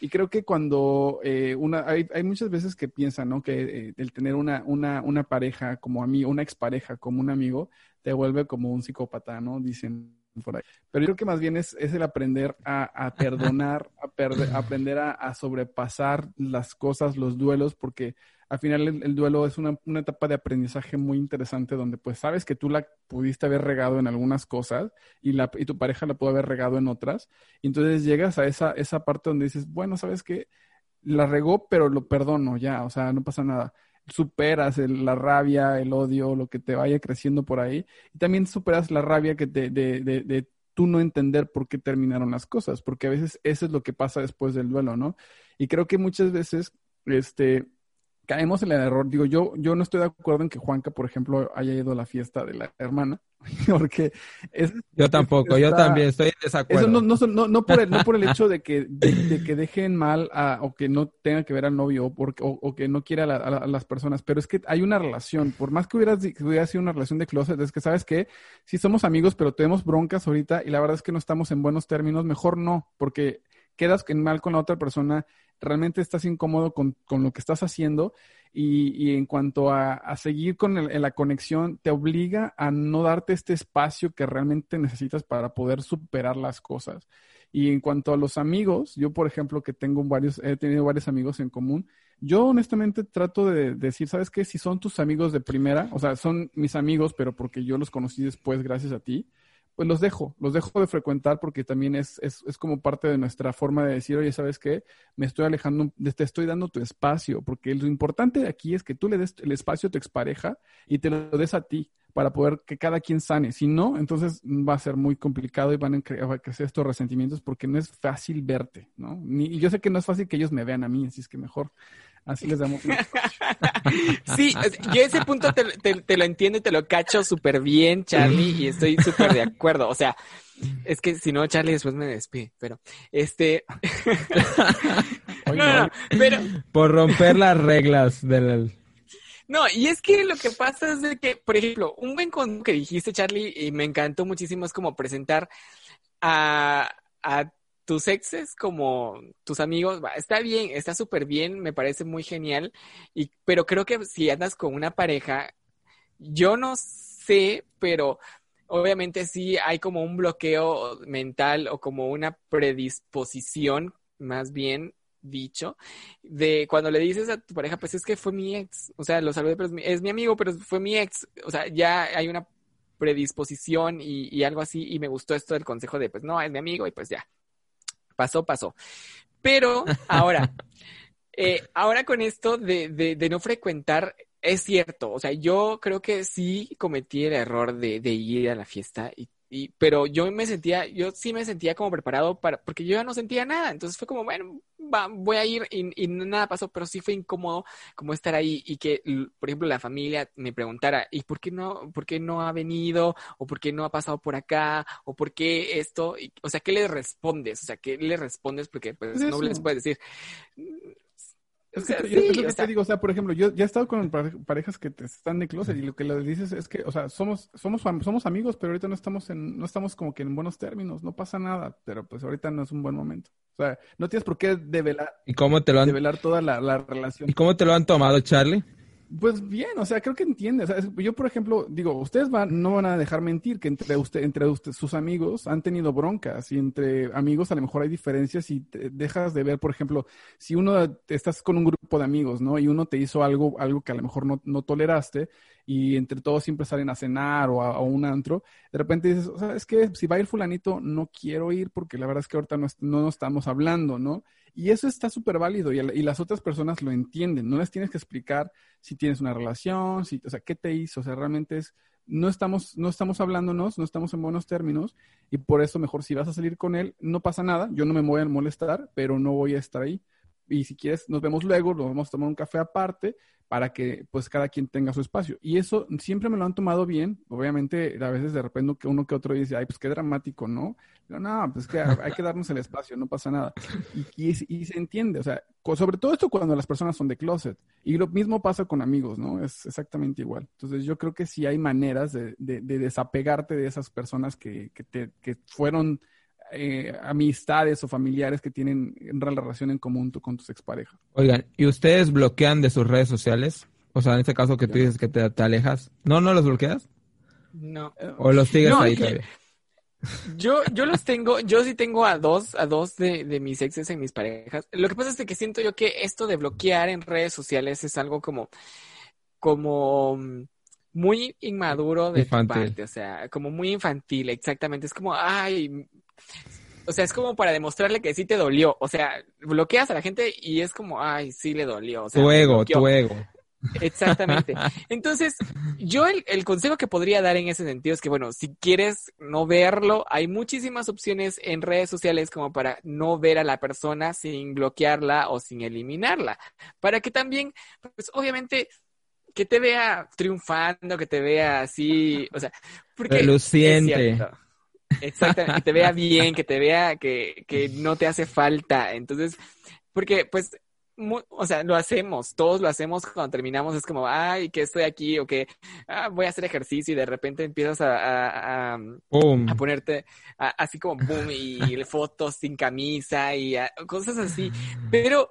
Y creo que cuando eh, una, hay, hay muchas veces que piensan, ¿no? Que eh, el tener una, una, una pareja como amigo, una expareja como un amigo, te vuelve como un psicópata, ¿no? Dicen por ahí. Pero yo creo que más bien es, es el aprender a, a <laughs> perdonar, aprender a, sobrepasar las cosas, los duelos, porque al final el, el duelo es una, etapa de aprendizaje muy interesante donde pues sabes que tú la pudiste haber regado en algunas cosas y, tu pareja la pudo haber regado en otras. Y entonces llegas a esa, esa parte donde dices, bueno, ¿sabes qué? La regó, pero lo perdono ya, o sea, no pasa nada. Superas la rabia, el odio, lo que te vaya creciendo por ahí. Y también superas la rabia que te, de, de, de tú no entender por qué terminaron las cosas, porque a veces eso es lo que pasa después del duelo, ¿no? Y creo que muchas veces, este, caemos en el error. Digo, yo, yo no estoy de acuerdo en que Juanca, por ejemplo, haya ido a la fiesta de la hermana, <laughs> porque es, Yo tampoco, yo también estoy en desacuerdo. eso no, no, no, no por el, no por el hecho de que, de, de que dejen mal a- o que no tenga que ver al novio o, porque, o, o que no quiera a, la- a la- a las personas, pero es que hay una relación. Por más que hubieras, di- que hubiera sido una relación de closet, es que sabes que sí somos amigos, pero tenemos broncas ahorita y la verdad es que no estamos en buenos términos. Mejor no, porque quedas mal con la otra persona, realmente estás incómodo con, con lo que estás haciendo y, y en cuanto a, a seguir con el- la conexión, te obliga a no darte este espacio que realmente necesitas para poder superar las cosas. Y en cuanto a los amigos, yo por ejemplo que tengo varios, he tenido varios amigos en común, yo honestamente trato de decir, ¿sabes qué? Si son tus amigos de primera, o sea, son mis amigos, pero porque yo los conocí después gracias a ti, pues los dejo, los dejo de frecuentar porque también es, es, es como parte de nuestra forma de decir, oye, ¿sabes qué? Me estoy alejando, te estoy dando tu espacio, porque lo importante aquí es que tú le des el espacio a tu expareja y te lo des a ti para poder que cada quien sane. Si no, entonces va a ser muy complicado y van a cre- a crecer estos resentimientos porque no es fácil verte, ¿no? Ni, y yo sé que no es fácil que ellos me vean a mí, así es que mejor así les damos. <laughs> Sí, yo ese punto te, te- te lo entiendo y te lo cacho súper bien, Charlie, y estoy súper de acuerdo. O sea, es que si no, Charlie después me despide, pero este. <laughs> Oye, no, no, no, pero Por romper las reglas del... no, y es que lo que pasa es de que, por ejemplo, un buen consejo que dijiste, Charlie, y me encantó muchísimo, es como presentar a, a tus exes como tus amigos. Está bien, está súper bien, me parece muy genial, y, pero creo que si andas con una pareja, yo no sé, pero obviamente sí hay como un bloqueo mental o como una predisposición más bien dicho, de cuando le dices a tu pareja, pues es que fue mi ex, o sea, lo saludé, pero es mi, es mi amigo, pero fue mi ex, o sea, ya hay una predisposición y, y algo así, y me gustó esto del consejo de, pues no, es mi amigo, y pues ya, pasó, pasó. Pero ahora, eh, ahora con esto de, de, de, no frecuentar, es cierto, o sea, yo creo que sí cometí el error de, de ir a la fiesta y y, pero yo me sentía, yo sí me sentía como preparado para, porque yo ya no sentía nada. Entonces fue como, bueno, va, voy a ir y, y, nada pasó, pero sí fue incómodo como estar ahí y que, por ejemplo, la familia me preguntara, ¿y por qué no, por qué no ha venido? ¿O por qué no ha pasado por acá? ¿O por qué esto? Y, o sea, ¿qué le respondes? O sea, ¿qué le respondes? Porque pues no les puedes decir, es, que, sí, es lo que te digo, o sea, por ejemplo, yo ya he estado con parejas que te están de closet y lo que le dices es que, o sea, somos, somos, somos amigos, pero ahorita no estamos en, no estamos como que en buenos términos, no pasa nada, pero pues ahorita no es un buen momento. O sea, no tienes por qué develar, ¿Y cómo te lo han... develar toda la, la relación. ¿Y cómo te lo han tomado, Charlie? Pues bien, o sea, creo que entiende. O sea, yo, por ejemplo, digo, ustedes van, no van a dejar mentir que entre usted, entre usted, sus amigos han tenido broncas y entre amigos a lo mejor hay diferencias y te dejas de ver, por ejemplo, si uno estás con un grupo de amigos, ¿no? Y uno te hizo algo, algo que a lo mejor no, no toleraste y entre todos siempre salen a cenar o a, un antro, de repente dices, o sea, es que si va a ir fulanito, no quiero ir porque la verdad es que ahorita no, no estamos hablando, ¿no? Y eso está súper válido y, y, las otras personas lo entienden. No les tienes que explicar si tienes una relación, si, o sea, qué te hizo. O sea, realmente es, no estamos, no estamos hablándonos, no estamos en buenos términos y por eso mejor si vas a salir con él, no pasa nada. Yo no me voy a molestar, pero no voy a estar ahí. Y si quieres, nos vemos luego, nos vamos a tomar un café aparte para que pues cada quien tenga su espacio. Y eso siempre me lo han tomado bien. Obviamente, a veces de repente uno que otro dice, ay, pues qué dramático, ¿no? Pero no, pues que hay que darnos el espacio, no pasa nada. Y, y, y, se entiende, o sea, sobre todo esto cuando las personas son de closet. Y lo mismo pasa con amigos, ¿no? Es exactamente igual. Entonces yo creo que sí hay maneras de, de, de desapegarte de esas personas que, que, te, que fueron eh, amistades o familiares que tienen una relación en común tú, con tus exparejas. Oigan, ¿y ustedes bloquean de sus redes sociales? O sea, en este caso que tú dices que te, te alejas. ¿No, no los bloqueas? No. ¿O los sigues no, ahí que, todavía? Yo, yo los tengo, yo sí tengo a dos, a dos de, de mis exes en mis parejas. Lo que pasa es que siento yo que esto de bloquear en redes sociales es algo como, como muy inmaduro de Infantil. tu parte, o sea, como muy infantil, exactamente. Es como, ay, o sea, es como para demostrarle que sí te dolió. O sea, bloqueas a la gente y es como, ay, sí le dolió. O sea, tu ego, tu ego. Exactamente. <laughs> Entonces, yo el, el, consejo que podría dar en ese sentido es que, bueno, si quieres no verlo, hay muchísimas opciones en redes sociales como para no ver a la persona sin bloquearla o sin eliminarla. Para que también, pues obviamente, que te vea triunfando, que te vea así, o sea, porque... Reluciente. Exactamente, que te vea bien, que te vea que, que no te hace falta. Entonces, porque pues muy, o sea, lo hacemos, todos lo hacemos cuando terminamos, es como, ay, que estoy aquí, o que ah, voy a hacer ejercicio y de repente empiezas a, a, a, a ponerte así como boom y, fotos sin camisa y cosas así, <laughs> pero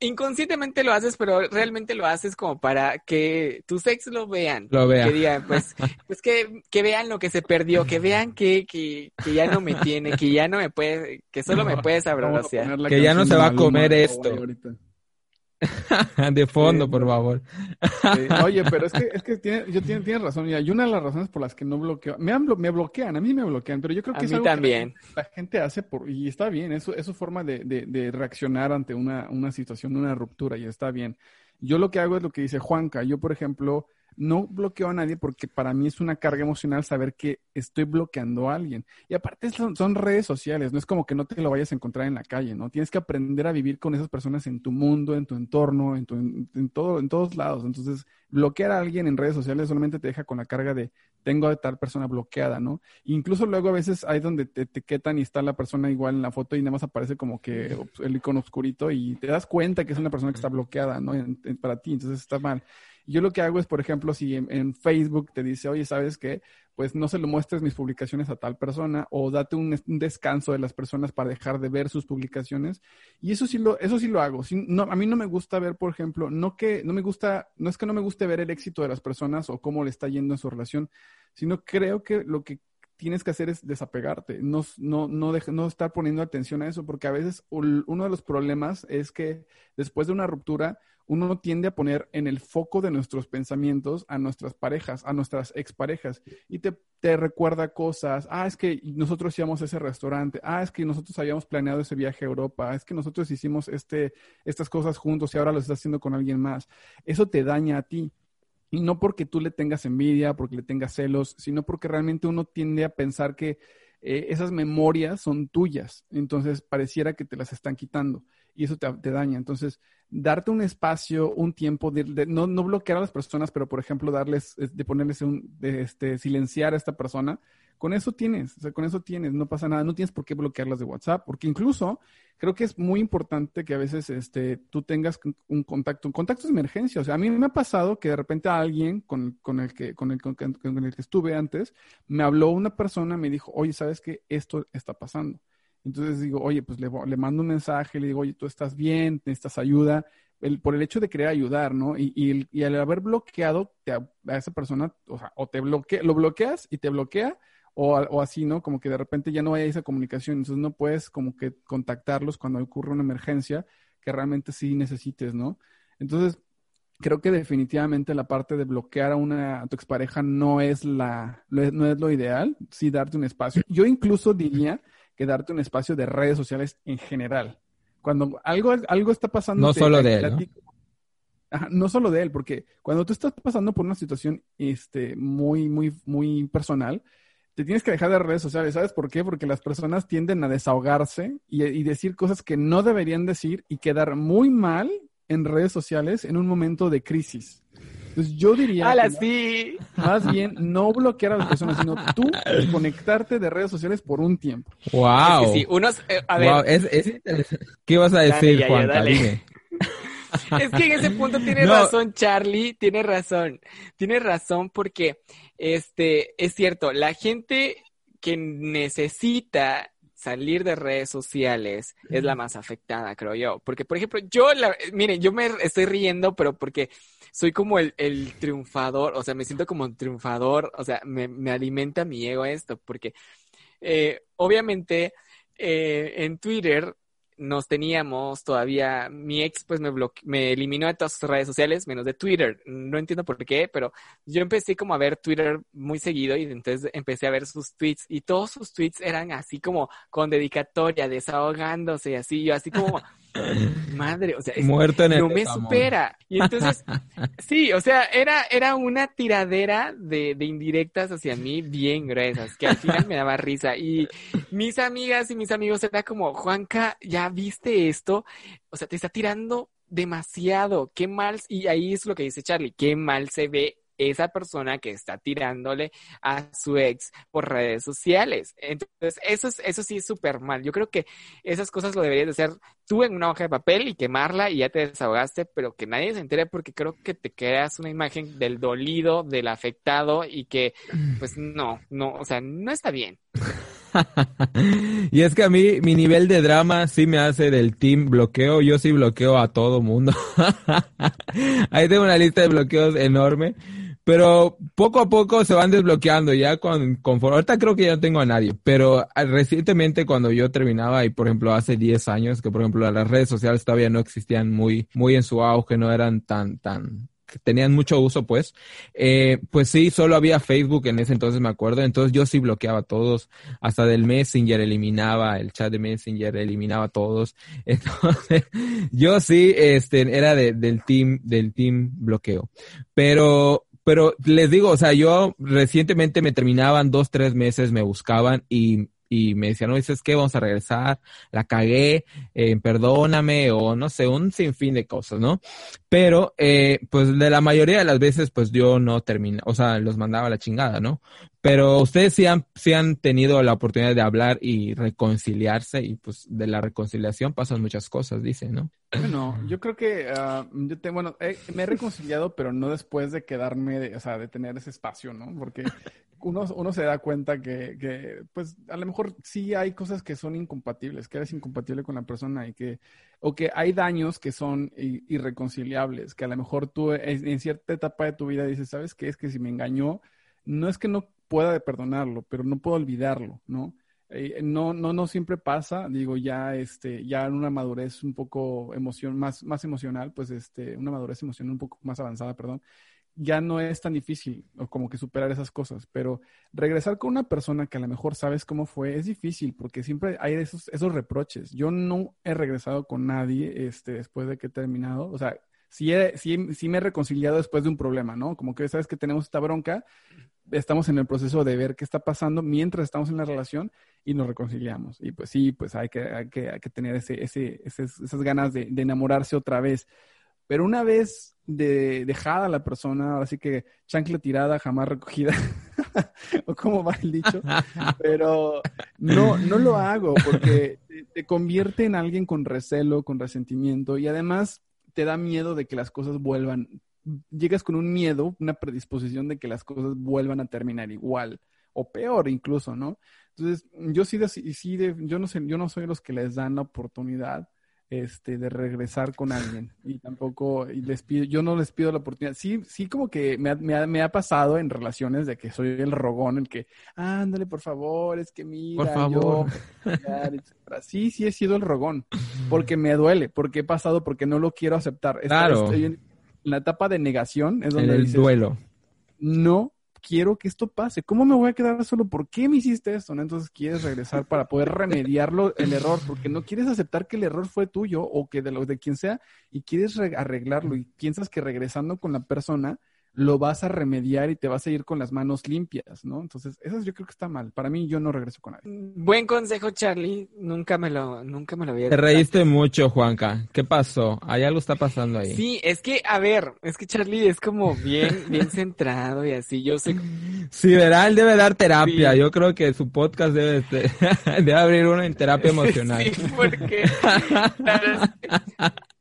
inconscientemente lo haces, pero realmente lo haces como para que tus ex lo vean. Lo vean. Que digan, pues, pues que, que vean lo que se perdió, que vean que, que, que ya no me tiene, que ya no me puede, que solo me puedes abrazar. Que ya no se va a comer esto. <laughs> de fondo, sí, por favor. Sí. Oye, pero es que, <laughs> es que tiene, yo tiene, tienes razón. Y hay una de las razones por las que no bloqueo. Me, han, me bloquean, a mí me bloquean, pero yo creo que a es mí algo también. que la gente hace por, y está bien, eso es su forma de, de, de, reaccionar ante una, una situación, una ruptura, y está bien. Yo lo que hago es lo que dice Juanca. Yo, por ejemplo, no bloqueo a nadie porque para mí es una carga emocional saber que estoy bloqueando a alguien. Y aparte son, son, redes sociales, no es como que no te lo vayas a encontrar en la calle, ¿no? Tienes que aprender a vivir con esas personas en tu mundo, en tu entorno, en, tu, en, todo, en todos lados. Entonces, bloquear a alguien en redes sociales solamente te deja con la carga de tengo a tal persona bloqueada, ¿no? Incluso luego a veces hay donde te etiquetan y está la persona igual en la foto y nada más aparece como que el icono oscurito y te das cuenta que es una persona que está bloqueada, ¿no? Para ti, entonces está mal. Yo lo que hago es, por ejemplo, si en, Facebook te dice, oye, ¿sabes qué? Pues no se lo muestres mis publicaciones a tal persona o date un, descanso de las personas para dejar de ver sus publicaciones. Y eso sí lo, eso sí lo hago. A mí no me gusta ver, por ejemplo, no que, no me gusta, no es que no me guste ver el éxito de las personas o cómo le está yendo en su relación, sino creo que lo que tienes que hacer es desapegarte, no, no, no, no estar poniendo atención a eso, porque a veces uno de los problemas es que después de una ruptura, uno tiende a poner en el foco de nuestros pensamientos a nuestras parejas, a nuestras exparejas, y te, te recuerda cosas, ah, es que nosotros íbamos ese restaurante, ah, es que nosotros habíamos planeado ese viaje a Europa, es que nosotros hicimos este, estas cosas juntos y ahora lo estás haciendo con alguien más. Eso te daña a ti. Y no porque tú le tengas envidia, porque le tengas celos, sino porque realmente uno tiende a pensar que eh, esas memorias son tuyas. Entonces pareciera que te las están quitando y eso te, daña. Entonces, darte un espacio, un tiempo, de, no, no, bloquear a las personas, pero por ejemplo, darles, de ponerles un, de, este, silenciar a esta persona, con eso tienes, o sea, con eso tienes, no pasa nada, no tienes por qué bloquearlas de WhatsApp, porque incluso creo que es muy importante que a veces este, tú tengas un contacto, un contacto de emergencia, o sea, a mí me ha pasado que de repente a alguien con, con el, que, con, el, con, el que estuve antes, me habló una persona, me dijo, oye, ¿sabes qué? Esto está pasando. Entonces digo, oye, pues le, le, mando un mensaje, le digo, oye, tú estás bien, necesitas ayuda, el, por el hecho de querer ayudar, ¿no? Y, y, y al haber bloqueado a esa persona, o sea, o te bloquea, lo bloqueas y te bloquea, o, o, así, ¿no? Como que de repente ya no hay esa comunicación, entonces no puedes como que contactarlos cuando ocurre una emergencia que realmente sí necesites, ¿no? Entonces, creo que definitivamente la parte de bloquear a una a tu expareja no es la no es lo ideal, sí darte un espacio. Yo incluso diría que darte un espacio de redes sociales en general. Cuando algo algo está pasando no solo de él, ¿no? no solo de él, porque cuando tú estás pasando por una situación este muy muy muy personal, te tienes que dejar de redes sociales. ¿Sabes por qué? Porque las personas tienden a desahogarse y, decir cosas que no deberían decir y quedar muy mal en redes sociales en un momento de crisis. Entonces yo diría sí! más bien no bloquear a las personas, sino tú conectarte de redes sociales por un tiempo. ¡Wow! Es que sí, unos, eh, a ver. Wow, es, es ¿Qué vas a decir, Dale, Juan? Yayo, dale. Dime. <laughs> Es que en ese punto tiene No. razón, Charlie, tiene razón. Tiene razón porque, este, es cierto, la gente que necesita salir de redes sociales es la más afectada, creo yo. Porque, por ejemplo, yo, la, miren, yo me estoy riendo, pero porque soy como el, el triunfador, o sea, me siento como un triunfador, o sea, me, me alimenta mi ego esto, porque eh, obviamente eh, en Twitter nos teníamos todavía, mi ex pues me, me eliminó de todas sus redes sociales, menos de Twitter. No entiendo por qué, pero yo empecé como a ver Twitter muy seguido y entonces empecé a ver sus tweets y todos sus tweets eran así como con dedicatoria, desahogándose y así, yo así como, <laughs> <clears throat> madre, o sea, es- Muerto en el no me desamor. supera. Y entonces, <laughs> sí, o sea, era, era una tiradera de, de indirectas hacia mí bien gruesas, que al final me daba risa. Y mis amigas y mis amigos era como, Juanca, ¿ya viste esto? O sea, te está tirando demasiado, qué mal, y ahí es lo que dice Charlie, qué mal se ve esa persona que está tirándole a su ex por redes sociales. Entonces, eso es, eso sí es súper mal. Yo creo que esas cosas lo deberías de hacer tú en una hoja de papel y quemarla y ya te desahogaste, pero que nadie se entere porque creo que te creas una imagen del dolido, del afectado y que, pues no, no, o sea, no está bien. <laughs> y es que a mí mi nivel de drama sí me hace del team bloqueo. Yo sí bloqueo a todo mundo. <laughs> Ahí tengo una lista de bloqueos enorme. Pero poco a poco se van desbloqueando ya con, conforme. Ahorita creo que ya no tengo a nadie, pero ah, recientemente cuando yo terminaba y por ejemplo hace 10 años que por ejemplo las redes sociales todavía no existían muy, muy en su auge, no eran tan, tan, que tenían mucho uso pues, eh, pues sí, solo había Facebook en ese entonces me acuerdo, entonces yo sí bloqueaba a todos, hasta del Messenger eliminaba, el chat de Messenger eliminaba a todos, <laughs> entonces yo sí, este, era de, del team, del team bloqueo, pero, pero les digo, o sea, yo recientemente me terminaban dos, tres meses, me buscaban y, y me decían, no, dices que vamos a regresar, la cagué, eh, perdóname, o no sé, un sinfín de cosas, ¿no? Pero, eh, pues de la mayoría de las veces, pues yo no terminé, o sea, los mandaba a la chingada, ¿no? Pero ustedes sí han, sí han tenido la oportunidad de hablar y reconciliarse, y pues de la reconciliación pasan muchas cosas, dicen, ¿no? Bueno, yo creo que ah, yo te, bueno, eh, me he reconciliado, pero no después de quedarme, de- o sea, de tener ese espacio, ¿no? Porque uno, uno se da cuenta que, que, pues, a lo mejor sí hay cosas que son incompatibles, que eres incompatible con la persona y que, o que hay daños que son irreconciliables, que a lo mejor tú en, en cierta etapa de tu vida dices, ¿sabes qué? Es que si me engañó, no es que no pueda perdonarlo, pero no puedo olvidarlo, ¿no? Eh, no, no, no siempre pasa, digo, ya, este, ya en una madurez un poco emoción, más, más emocional, pues, este, una madurez emocional un poco más avanzada, perdón, ya no es tan difícil o como que superar esas cosas, pero regresar con una persona que a lo mejor sabes cómo fue es difícil porque siempre hay esos, esos reproches. Yo no he regresado con nadie este, después de que he terminado, o sea, sí, sí me he reconciliado después de un problema, ¿no? Como que sabes que tenemos esta bronca, estamos en el proceso de ver qué está pasando mientras estamos en la relación y nos reconciliamos. Y pues sí, pues hay que, hay que, tener ese, ese, esas ganas de, de, enamorarse otra vez. Pero una vez de, dejada la persona, ahora sí que chancla tirada, jamás recogida, <laughs> o como va el dicho, pero no, no lo hago porque te, te convierte en alguien con recelo, con resentimiento y además te da miedo de que las cosas vuelvan llegas con un miedo, una predisposición de que las cosas vuelvan a terminar igual o peor incluso, ¿no? Entonces, yo sí, sí yo no sé, yo no soy los que les dan la oportunidad este, de regresar con alguien y tampoco y les pido, yo no les pido la oportunidad. Sí, sí como que me ha, me ha, me ha pasado en relaciones de que soy el rogón, el que, ándale, por favor, es que mira, por favor. Yo, sí, sí he sido el rogón, porque me duele, porque he pasado, porque no lo quiero aceptar. Claro. Estoy en, la etapa de negación es donde el dices, duelo. No quiero que esto pase. ¿Cómo me voy a quedar solo? ¿Por qué me hiciste esto? ¿no? Entonces quieres regresar para poder remediarlo el error, porque no quieres aceptar que el error fue tuyo o que de lo de quien sea y quieres arreglarlo y piensas que regresando con la persona lo vas a remediar y te vas a ir con las manos limpias, ¿no? Entonces, eso yo creo que está mal. Para mí, yo no regreso con nadie. Buen consejo, Charlie. Nunca me lo, nunca me lo había Te reíste mucho, Juanca. ¿Qué pasó? Hay algo está pasando ahí. Sí, es que, a ver, es que Charlie es como bien, <laughs> bien centrado y así. Yo sé. Sí, verá, él debe dar terapia. Sí. Yo creo que su podcast debe, <laughs> debe abrir uno en terapia <laughs> emocional. Sí, porque.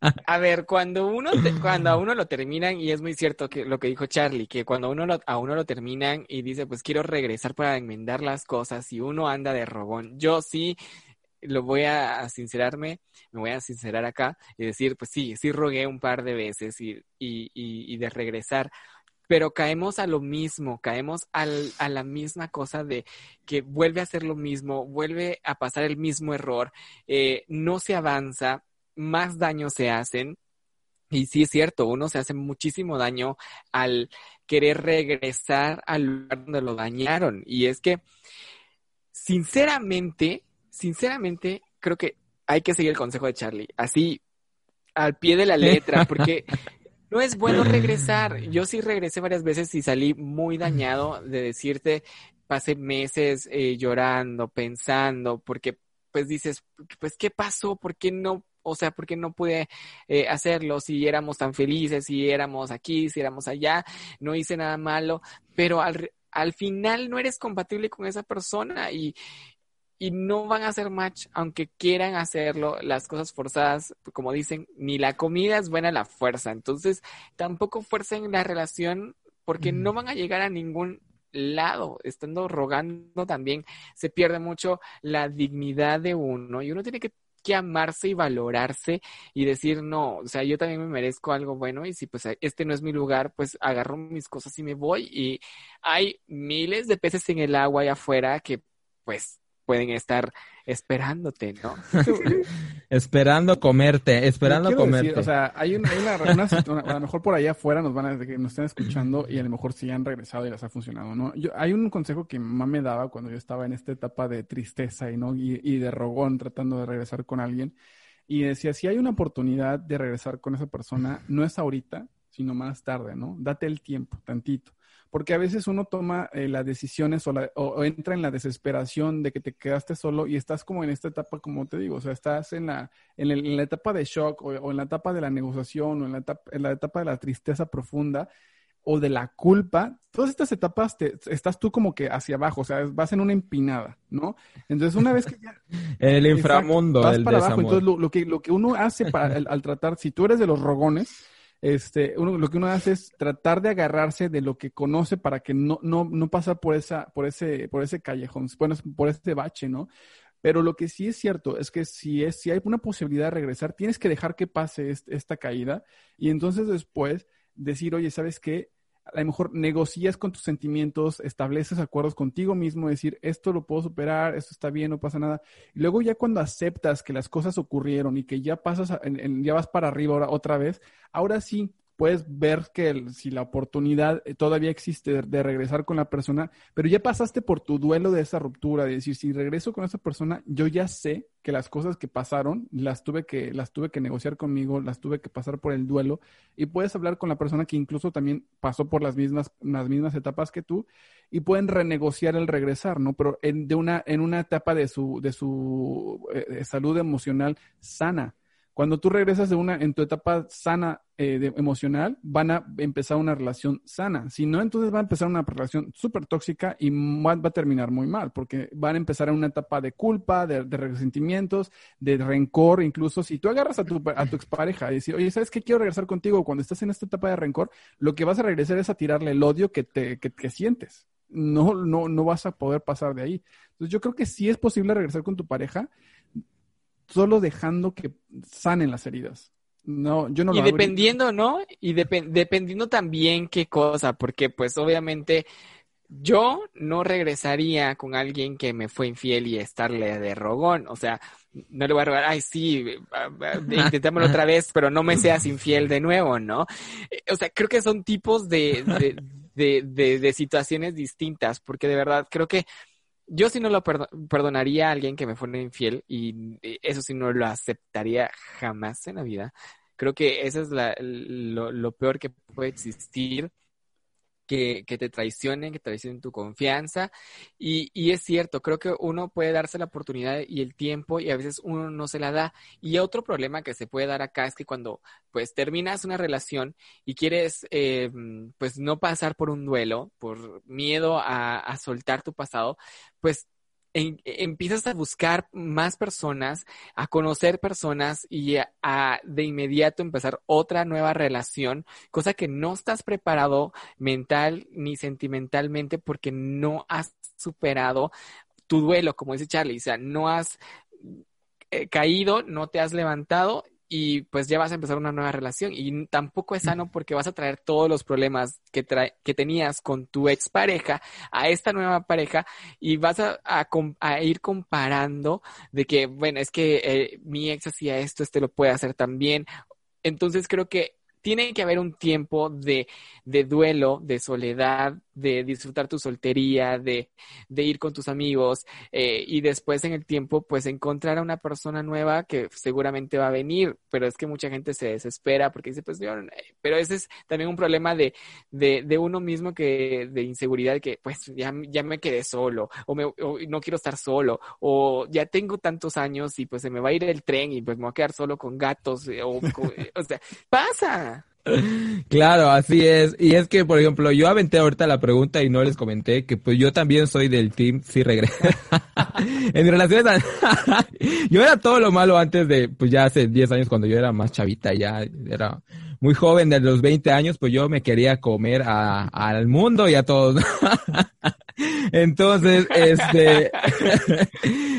A ver, cuando uno te, cuando a uno lo terminan, y es muy cierto que lo que dijo Charlie, que cuando uno lo, a uno lo terminan y dice, pues quiero regresar para enmendar las cosas, y uno anda de robón. Yo sí lo voy a, sincerarme, me voy a sincerar acá y decir, pues sí, sí rogué un par de veces y, de regresar, pero caemos a lo mismo, caemos a la misma cosa de que vuelve a hacer lo mismo, vuelve a pasar el mismo error, eh, no se avanza, más daño se hacen. Y sí es cierto, uno se hace muchísimo daño al querer regresar al lugar donde lo dañaron. Y es que, sinceramente, sinceramente, creo que hay que seguir el consejo de Charlie. Así, al pie de la letra, porque <laughs> no es bueno regresar. Yo sí regresé varias veces y salí muy dañado de decirte, pasé meses eh, llorando, pensando, porque pues dices, pues, ¿qué pasó? ¿Por qué no o sea, ¿por qué no pude eh, hacerlo si éramos tan felices, si éramos aquí, si éramos allá? No hice nada malo, pero al, al final no eres compatible con esa persona y, y no van a hacer match, aunque quieran hacerlo, las cosas forzadas, como dicen, ni la comida es buena la fuerza. Entonces, tampoco fuercen la relación porque mm. no van a llegar a ningún lado, estando rogando también, se pierde mucho la dignidad de uno y uno tiene que que amarse y valorarse y decir, no, o sea, yo también me merezco algo bueno y si pues este no es mi lugar, pues agarro mis cosas y me voy. Y hay miles de peces en el agua allá afuera que pues pueden estar esperándote, ¿no? <laughs> Esperando comerte, esperando comerte. Decir, o sea, hay una, hay una, una, a lo mejor por allá afuera nos van a, que nos estén escuchando y a lo mejor sí han regresado y les ha funcionado, ¿no? Yo, hay un consejo que mi mamá me daba cuando yo estaba en esta etapa de tristeza y, ¿no? y, y de rogón tratando de regresar con alguien. Y decía, si hay una oportunidad de regresar con esa persona, no es ahorita, sino más tarde, ¿no? Date el tiempo, tantito porque a veces uno toma eh, las decisiones o, la, o, o, entra en la desesperación de que te quedaste solo y estás como en esta etapa, como te digo, o sea, estás en la, en, el, en la etapa de shock o, o, en la etapa de la negociación o en la etapa, en la etapa de la tristeza profunda o de la culpa, todas estas etapas te, estás tú como que hacia abajo, o sea, vas en una empinada, ¿no? Entonces, una vez que ya... <laughs> el inframundo, vas el para desamor. abajo, entonces lo, lo, que, lo que uno hace para, al, al tratar, si tú eres de los rogones, este, uno, lo que uno hace es tratar de agarrarse de lo que conoce para que no, no, no pasar por esa, por ese, por ese callejón, bueno, por ese bache, ¿no? Pero lo que sí es cierto es que si, es, si hay una posibilidad de regresar, tienes que dejar que pase esta caída y entonces después decir, oye, ¿sabes qué? A lo mejor negocias con tus sentimientos, estableces acuerdos contigo mismo, decir, esto lo puedo superar, esto está bien, no pasa nada. Y luego ya cuando aceptas que las cosas ocurrieron y que ya pasas, ya vas para arriba otra vez, ahora sí puedes ver que si la oportunidad eh, todavía existe de, regresar con la persona, pero ya pasaste por tu duelo de esa ruptura, de decir, si regreso con esa persona, yo ya sé que las cosas que pasaron, las tuve que, las tuve que negociar conmigo, las tuve que pasar por el duelo, y puedes hablar con la persona que incluso también pasó por las mismas, las mismas etapas que tú, y pueden renegociar el regresar, ¿no? Pero en, de una, en una etapa de su, de su eh, salud emocional sana cuando tú regresas de una, en tu etapa sana eh, emocional, van a empezar una relación sana. Si no, entonces va a empezar una relación súper tóxica y va, a terminar muy mal, porque van a empezar una etapa de culpa, de, resentimientos, de rencor. Incluso si tú agarras a tu, a tu expareja y dices, oye, ¿sabes qué? Quiero regresar contigo. Cuando estás en esta etapa de rencor, lo que vas a regresar es a tirarle el odio que, te, que, que sientes. No, no, no vas a poder pasar de ahí. Entonces yo creo que sí es posible regresar con tu pareja solo dejando que sanen las heridas. No, yo no y dependiendo, ¿no? Y dependiendo también qué cosa, porque pues obviamente yo no regresaría con alguien que me fue infiel y estarle de rogón. O sea, no le voy a rogar, ay, sí, intentémoslo otra vez, pero no me seas infiel de nuevo, ¿no? O sea, creo que son tipos de, de, de, de situaciones distintas, porque de verdad creo que yo sí no lo perdonaría a alguien que me fuera infiel y eso sí no lo aceptaría jamás en la vida. Creo que eso es lo, lo, peor que puede existir que, te traicionen, que traicionen tu confianza. Y, y, es cierto, creo que uno puede darse la oportunidad y el tiempo y a veces uno no se la da. Y otro problema que se puede dar acá es que cuando pues terminas una relación y quieres eh, pues no pasar por un duelo, por miedo a, a soltar tu pasado, pues empiezas a buscar más personas, a conocer personas y a, de inmediato empezar otra nueva relación, cosa que no estás preparado mental ni sentimentalmente porque no has superado tu duelo, como dice Charlie, o sea, no has eh, caído, no te has levantado y pues ya vas a empezar una nueva relación y tampoco es sano porque vas a traer todos los problemas que, que tenías con tu expareja a esta nueva pareja y vas a, a, ir comparando de que, bueno, es que eh, mi ex hacía esto, este lo puede hacer también. Entonces creo que tiene que haber un tiempo de, de duelo, de soledad, de disfrutar tu soltería, de, de ir con tus amigos eh, y después en el tiempo pues encontrar a una persona nueva que seguramente va a venir, pero es que mucha gente se desespera porque dice pues yo, pero ese es también un problema de, de, de uno mismo que de inseguridad que pues ya, ya me quedé solo o, me, no quiero estar solo o ya tengo tantos años y pues se me va a ir el tren y pues me voy a quedar solo con gatos eh, o, <laughs> o sea, pasa. Claro, así es. Y es que, por ejemplo, yo aventé ahorita la pregunta y no les comenté que pues yo también soy del team si regresa. <laughs> en mi relaciones, <laughs> yo era todo lo malo antes de, pues ya hace 10 años cuando yo era más chavita, ya era muy joven, de los 20 años, pues yo me quería comer a, al mundo y a todos. <laughs> Entonces, este,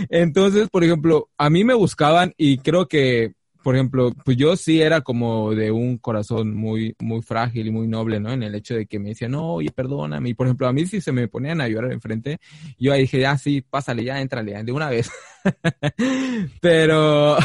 entonces, por ejemplo, a mí me buscaban y creo que por ejemplo, pues yo sí era como de un corazón muy, muy frágil y muy noble, ¿no? En el hecho de que me decían, no, oye, perdóname. Y por ejemplo, a mí si se me ponían a llorar enfrente, yo ahí dije, ah, sí, pásale ya, entrale, de una vez. <laughs> pero,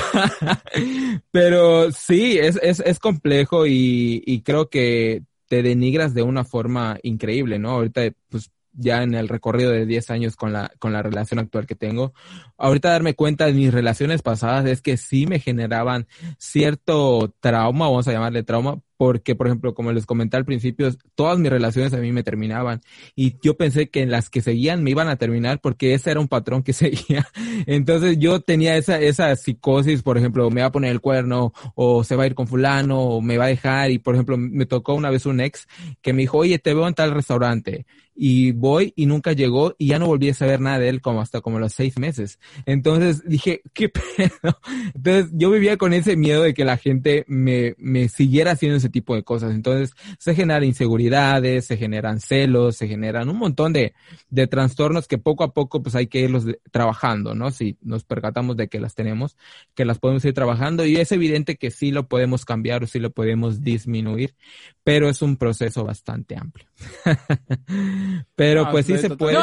<laughs> pero sí, es, es, es complejo y, y creo que te denigras de una forma increíble, ¿no? Ahorita, pues ya en el recorrido de 10 años con la, con la relación actual que tengo, ahorita darme cuenta de mis relaciones pasadas es que sí me generaban cierto trauma, vamos a llamarle trauma, porque, por ejemplo, como les comenté al principio, todas mis relaciones a mí me terminaban y yo pensé que en las que seguían me iban a terminar porque ese era un patrón que <laughs> seguía. Entonces yo tenía esa, esa psicosis, por ejemplo, me va a poner el cuerno o se va a ir con fulano o me va a dejar y, por ejemplo, me tocó una vez un ex que me dijo, oye, te veo en tal restaurante y voy y nunca llegó y ya no volví a saber nada de él como hasta como los seis meses. Entonces dije, <laughs> ¿qué pedo? Entonces yo vivía con ese miedo de que la gente me, me siguiera haciendo ese tipo de cosas. Entonces se generan inseguridades, se generan celos, se generan un montón de, de trastornos que poco a poco pues hay que irlos trabajando, ¿no? Si nos percatamos de que las tenemos, que las podemos ir trabajando y es evidente que sí lo podemos cambiar o sí lo podemos disminuir, pero es un proceso bastante amplio. <laughs> Pero pues sí se puede.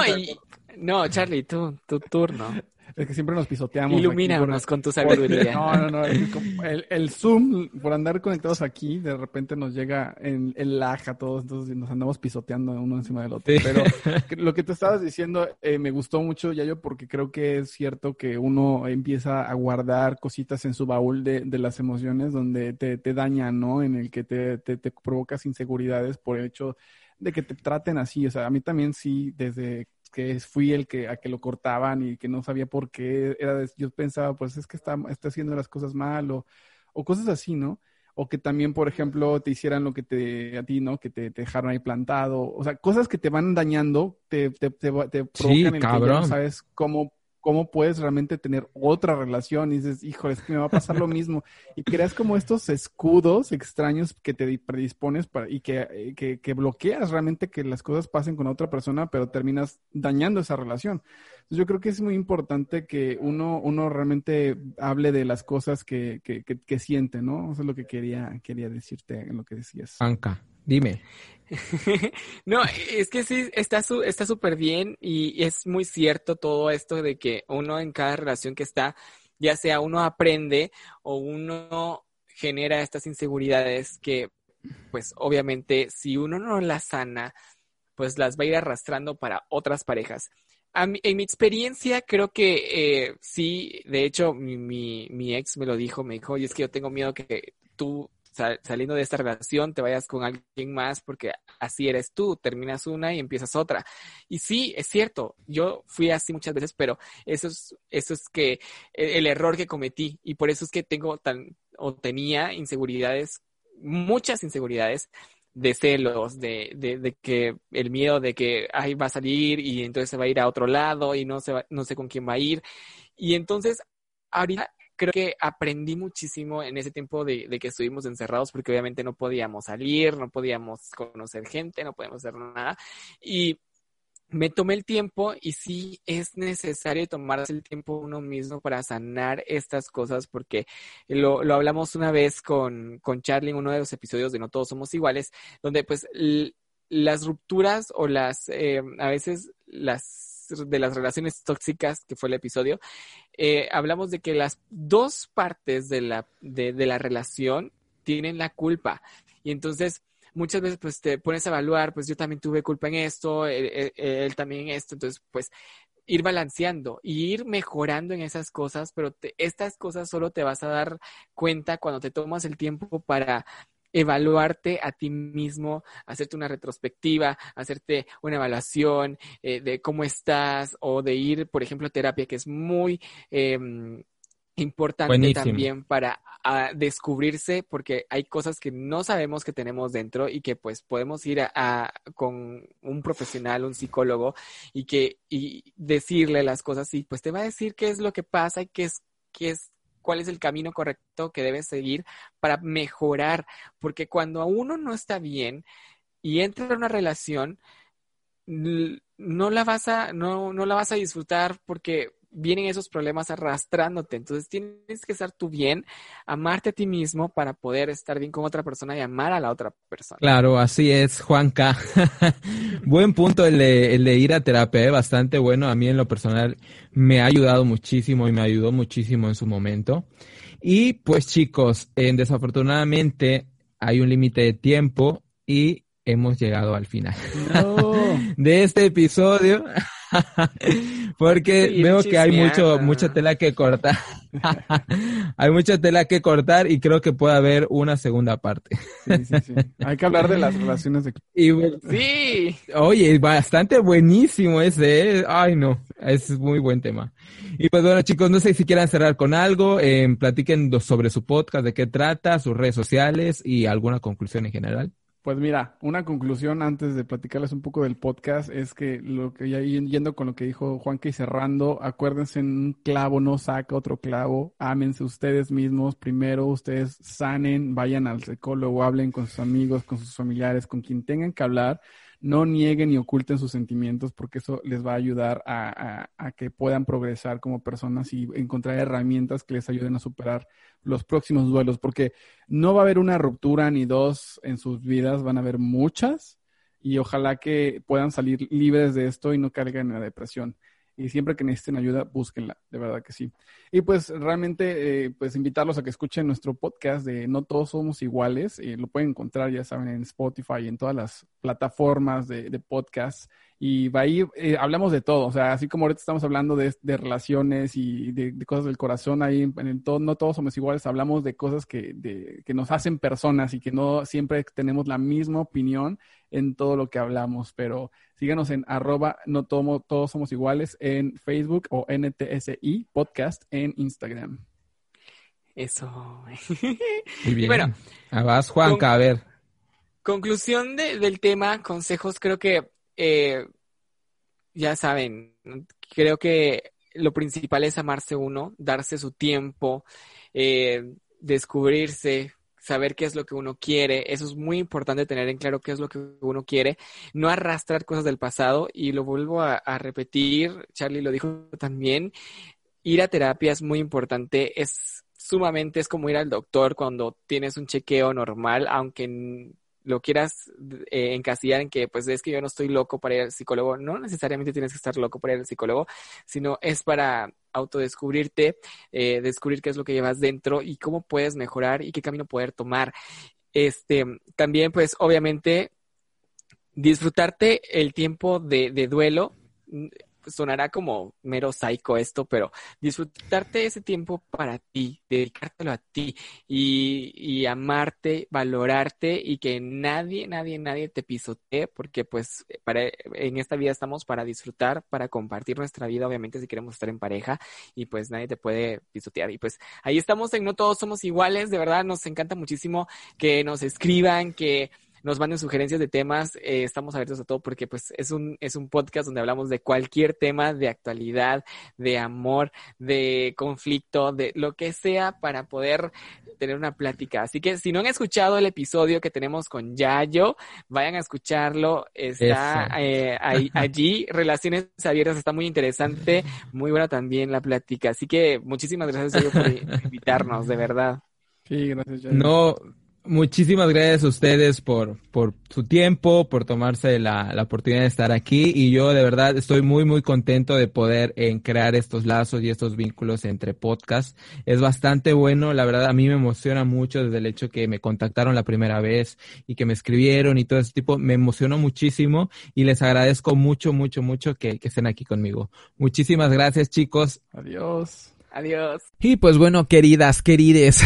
No, no, Charlie, tú, tu turno. Es que siempre nos pisoteamos. Ilumínanos con tu sabiduría. <laughs> No, no, no. El, el, Zoom, por andar conectados aquí, de repente nos llega en el lag a todos, entonces nos andamos pisoteando uno encima del otro. Pero <laughs> lo que te estabas diciendo eh, me gustó mucho, Yayo, porque creo que es cierto que uno empieza a guardar cositas en su baúl de, de las emociones donde te, te dañan, ¿no? En el que te, te, te provocas inseguridades por el hecho de que te traten así. O sea, a mí también sí, desde que fui el que a que lo cortaban y que no sabía por qué, era yo pensaba, pues es que está, está haciendo las cosas mal o, o cosas así, ¿no? O que también, por ejemplo, te hicieran lo que te, a ti, ¿no? Que te, dejaron ahí plantado. O sea, cosas que te van dañando, te, te, te, provocan el que no sabes cómo cómo puedes realmente tener otra relación y dices, híjole, es que me va a pasar lo mismo. Y creas como estos escudos extraños que te predispones para, y que, que, que, bloqueas realmente que las cosas pasen con otra persona, pero terminas dañando esa relación. Entonces yo creo que es muy importante que uno, uno realmente hable de las cosas que, que, que, siente, ¿no? Eso es lo que quería, quería decirte en lo que decías. Anca, dime. <laughs> no, es que sí, está su, está súper bien y es muy cierto todo esto de que uno en cada relación que está, ya sea uno aprende o uno genera estas inseguridades que, pues obviamente, si uno no las sana, pues las va a ir arrastrando para otras parejas. en mi experiencia, creo que eh, sí, de hecho, mi, mi, mi, ex me lo dijo, me dijo, y es que yo tengo miedo que tú saliendo de esta relación te vayas con alguien más porque así eres tú, terminas una y empiezas otra. Y sí, es cierto, yo fui así muchas veces, pero eso es, eso es que e, el, error que cometí y por eso es que tengo tan o tenía inseguridades, muchas inseguridades de celos, de, de, de, que el miedo de que ahí va a salir y entonces se va a ir a otro lado y no, se no sé con quién va a ir. Y entonces, ahorita creo que aprendí muchísimo en ese tiempo de, que estuvimos encerrados porque obviamente no podíamos salir, no podíamos conocer gente, no podíamos hacer nada. Y me tomé el tiempo y sí es necesario tomarse el tiempo uno mismo para sanar estas cosas porque lo, lo hablamos una vez con, con Charlie en uno de los episodios de No Todos Somos Iguales, donde pues las rupturas o las, eh, a veces las de las relaciones tóxicas, que fue el episodio, eh, hablamos de que las dos partes de la, de, la relación tienen la culpa. Y entonces, muchas veces pues te pones a evaluar, pues yo también tuve culpa en esto, él, también en esto, entonces pues ir balanceando y ir mejorando en esas cosas, pero estas cosas solo te vas a dar cuenta cuando te tomas el tiempo para evaluarte a ti mismo, hacerte una retrospectiva, hacerte una evaluación eh, de cómo estás o de ir, por ejemplo, a terapia, que es muy em, importante también para descubrirse porque hay cosas que no sabemos que tenemos dentro y que pues podemos ir a, con un profesional, un psicólogo y que y decirle las cosas y pues te va a decir qué es lo que pasa y qué es qué es cuál es el camino correcto que debes seguir para mejorar, porque cuando a uno no está bien y entra en una relación, no la vas a, no, no la vas a disfrutar porque vienen esos problemas arrastrándote. Entonces tienes que estar tú bien, amarte a ti mismo para poder estar bien con otra persona y amar a la otra persona. Claro, así es, Juanca. <laughs> Buen punto el de, el de ir a terapia, ¿eh? bastante bueno. A mí en lo personal me ha ayudado muchísimo y me ayudó muchísimo en su momento. Y pues chicos, desafortunadamente hay un límite de tiempo y hemos llegado al final <laughs> de este episodio. <laughs> Porque veo que hay mucho, mucha tela que cortar. <laughs> hay mucha tela que cortar y creo que puede haber una segunda parte. sí, sí, sí. Hay que hablar de las relaciones de... <laughs> Y, sí. Oye, bastante buenísimo ese. ¿eh? Ay, no. Es muy buen tema. Y pues bueno, chicos, no sé si quieran cerrar con algo. Eh, platiquen sobre su podcast, de qué trata, sus redes sociales y alguna conclusión en general. Pues mira, una conclusión antes de platicarles un poco del podcast es que lo que ya yendo con lo que dijo Juanca y cerrando, acuérdense, un clavo no saca otro clavo, ámense ustedes mismos, primero ustedes sanen, vayan al psicólogo, hablen con sus amigos, con sus familiares, con quien tengan que hablar, no nieguen ni oculten sus sentimientos porque eso les va a ayudar a, que puedan progresar como personas y encontrar herramientas que les ayuden a superar los próximos duelos, porque no va a haber una ruptura ni dos en sus vidas, van a haber muchas y ojalá que puedan salir libres de esto y no caigan en la depresión y siempre que necesiten ayuda, búsquenla, de verdad que sí. Y pues realmente, eh, pues invitarlos a que escuchen nuestro podcast de No Todos Somos Iguales, eh, lo pueden encontrar, ya saben, en Spotify y en todas las plataformas de, de podcast y va a ir, eh, hablamos de todo, o sea, así como ahorita estamos hablando de, relaciones y de, cosas del corazón, ahí en, el todo, no todos somos iguales, hablamos de cosas que, de, que nos hacen personas y que no siempre tenemos la misma opinión en todo lo que hablamos, pero síganos en arroba no todos somos iguales en Facebook o NTSI podcast en Instagram. Eso. <laughs> Muy bien. Bueno, vas Juanca, a ver. Conclusión del tema, consejos, creo que eh, ya saben, creo que lo principal es amarse uno, darse su tiempo, eh, descubrirse, saber qué es lo que uno quiere. Eso es muy importante tener en claro qué es lo que uno quiere. No arrastrar cosas del pasado y lo vuelvo a, a repetir, Charlie lo dijo también, ir a terapia es muy importante, es sumamente, es como ir al doctor cuando tienes un chequeo normal, aunque lo quieras eh, encasillar en que pues es que yo no estoy loco para ir al psicólogo, no necesariamente tienes que estar loco para ir al psicólogo, sino es para autodescubrirte, eh, descubrir qué es lo que llevas dentro y cómo puedes mejorar y qué camino poder tomar. Este, también pues obviamente disfrutarte el tiempo de, de duelo sonará como mero psycho esto, pero disfrutarte ese tiempo para ti, dedicártelo a ti y, y, amarte, valorarte y que nadie, nadie, nadie te pisotee, porque pues para, en esta vida estamos para disfrutar, para compartir nuestra vida, obviamente si queremos estar en pareja y pues nadie te puede pisotear. Y pues ahí estamos en No Todos Somos Iguales, de verdad nos encanta muchísimo que nos escriban, que nos manden sugerencias de temas, eh, estamos abiertos a todo porque pues es un, es un podcast donde hablamos de cualquier tema de actualidad, de amor, de conflicto, de lo que sea para poder tener una plática. Así que si no han escuchado el episodio que tenemos con Yayo, vayan a escucharlo. Está eh, <laughs> allí, Relaciones Abiertas, está muy interesante, muy buena también la plática. Así que muchísimas gracias por <laughs> invitarnos, de verdad. Sí, gracias. Yayo. No, Muchísimas gracias a ustedes por, por su tiempo, por tomarse la, la, oportunidad de estar aquí y yo de verdad estoy muy muy contento de poder en crear estos lazos y estos vínculos entre podcasts. Es bastante bueno, la verdad a mí me emociona mucho desde el hecho que me contactaron la primera vez y que me escribieron y todo ese tipo, me emocionó muchísimo y les agradezco mucho mucho mucho que, que estén aquí conmigo. Muchísimas gracias chicos. Adiós. Adiós. Y pues bueno, queridas, querides,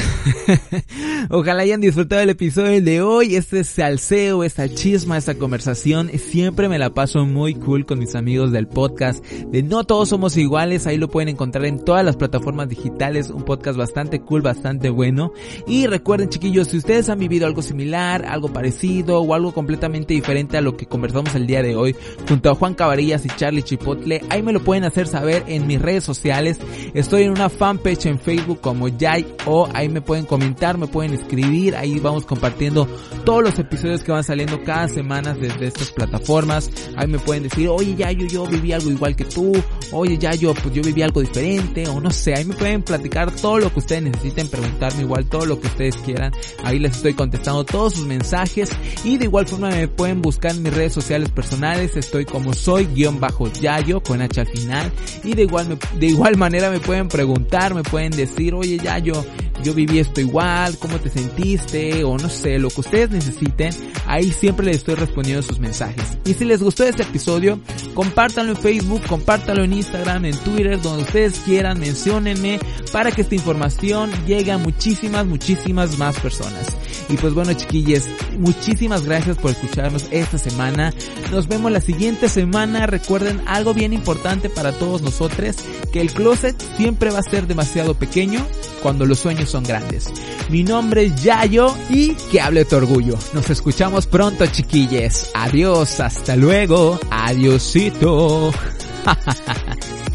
<laughs> ojalá hayan disfrutado el episodio de hoy, este salseo, esta chisma, esta conversación, siempre me la paso muy cool con mis amigos del podcast de No Todos Somos Iguales, ahí lo pueden encontrar en todas las plataformas digitales, un podcast bastante cool, bastante bueno. Y recuerden chiquillos, si ustedes han vivido algo similar, algo parecido o algo completamente diferente a lo que conversamos el día de hoy junto a Juan Cabarillas y Charlie Chipotle, ahí me lo pueden hacer saber en mis redes sociales, estoy en una fanpage en Facebook como Yay o. Ahí me pueden comentar, me pueden escribir, ahí vamos compartiendo todos los episodios que van saliendo cada semana desde estas plataformas. Ahí me pueden decir, oye Yayo, yo viví algo igual que tú, oye Yayo, pues yo viví algo diferente, o no sé, ahí me pueden platicar todo lo que ustedes necesiten, preguntarme igual todo lo que ustedes quieran. Ahí les estoy contestando todos sus mensajes. Y de igual forma me pueden buscar en mis redes sociales personales, estoy como soy guion bajo Yayo con H al final. Y de igual, de igual manera me pueden preguntar preguntar, me pueden decir, oye, ya yo, yo viví esto igual, ¿cómo te sentiste? O no sé, lo que ustedes necesiten, ahí siempre les estoy respondiendo sus mensajes. Y si les gustó este episodio, compártanlo en Facebook, compártanlo en Instagram, en Twitter, donde ustedes quieran, menciónenme para que esta información llegue a muchísimas, muchísimas más personas. Y pues bueno, chiquillos, muchísimas gracias por escucharnos esta semana. Nos vemos la siguiente semana. Recuerden algo bien importante para todos nosotros, que el closet siempre va a ser demasiado pequeño cuando los sueños son grandes. Mi nombre es Yayo y que hable tu orgullo. Nos escuchamos pronto, chiquilles. Adiós, hasta luego. Adiosito. <laughs>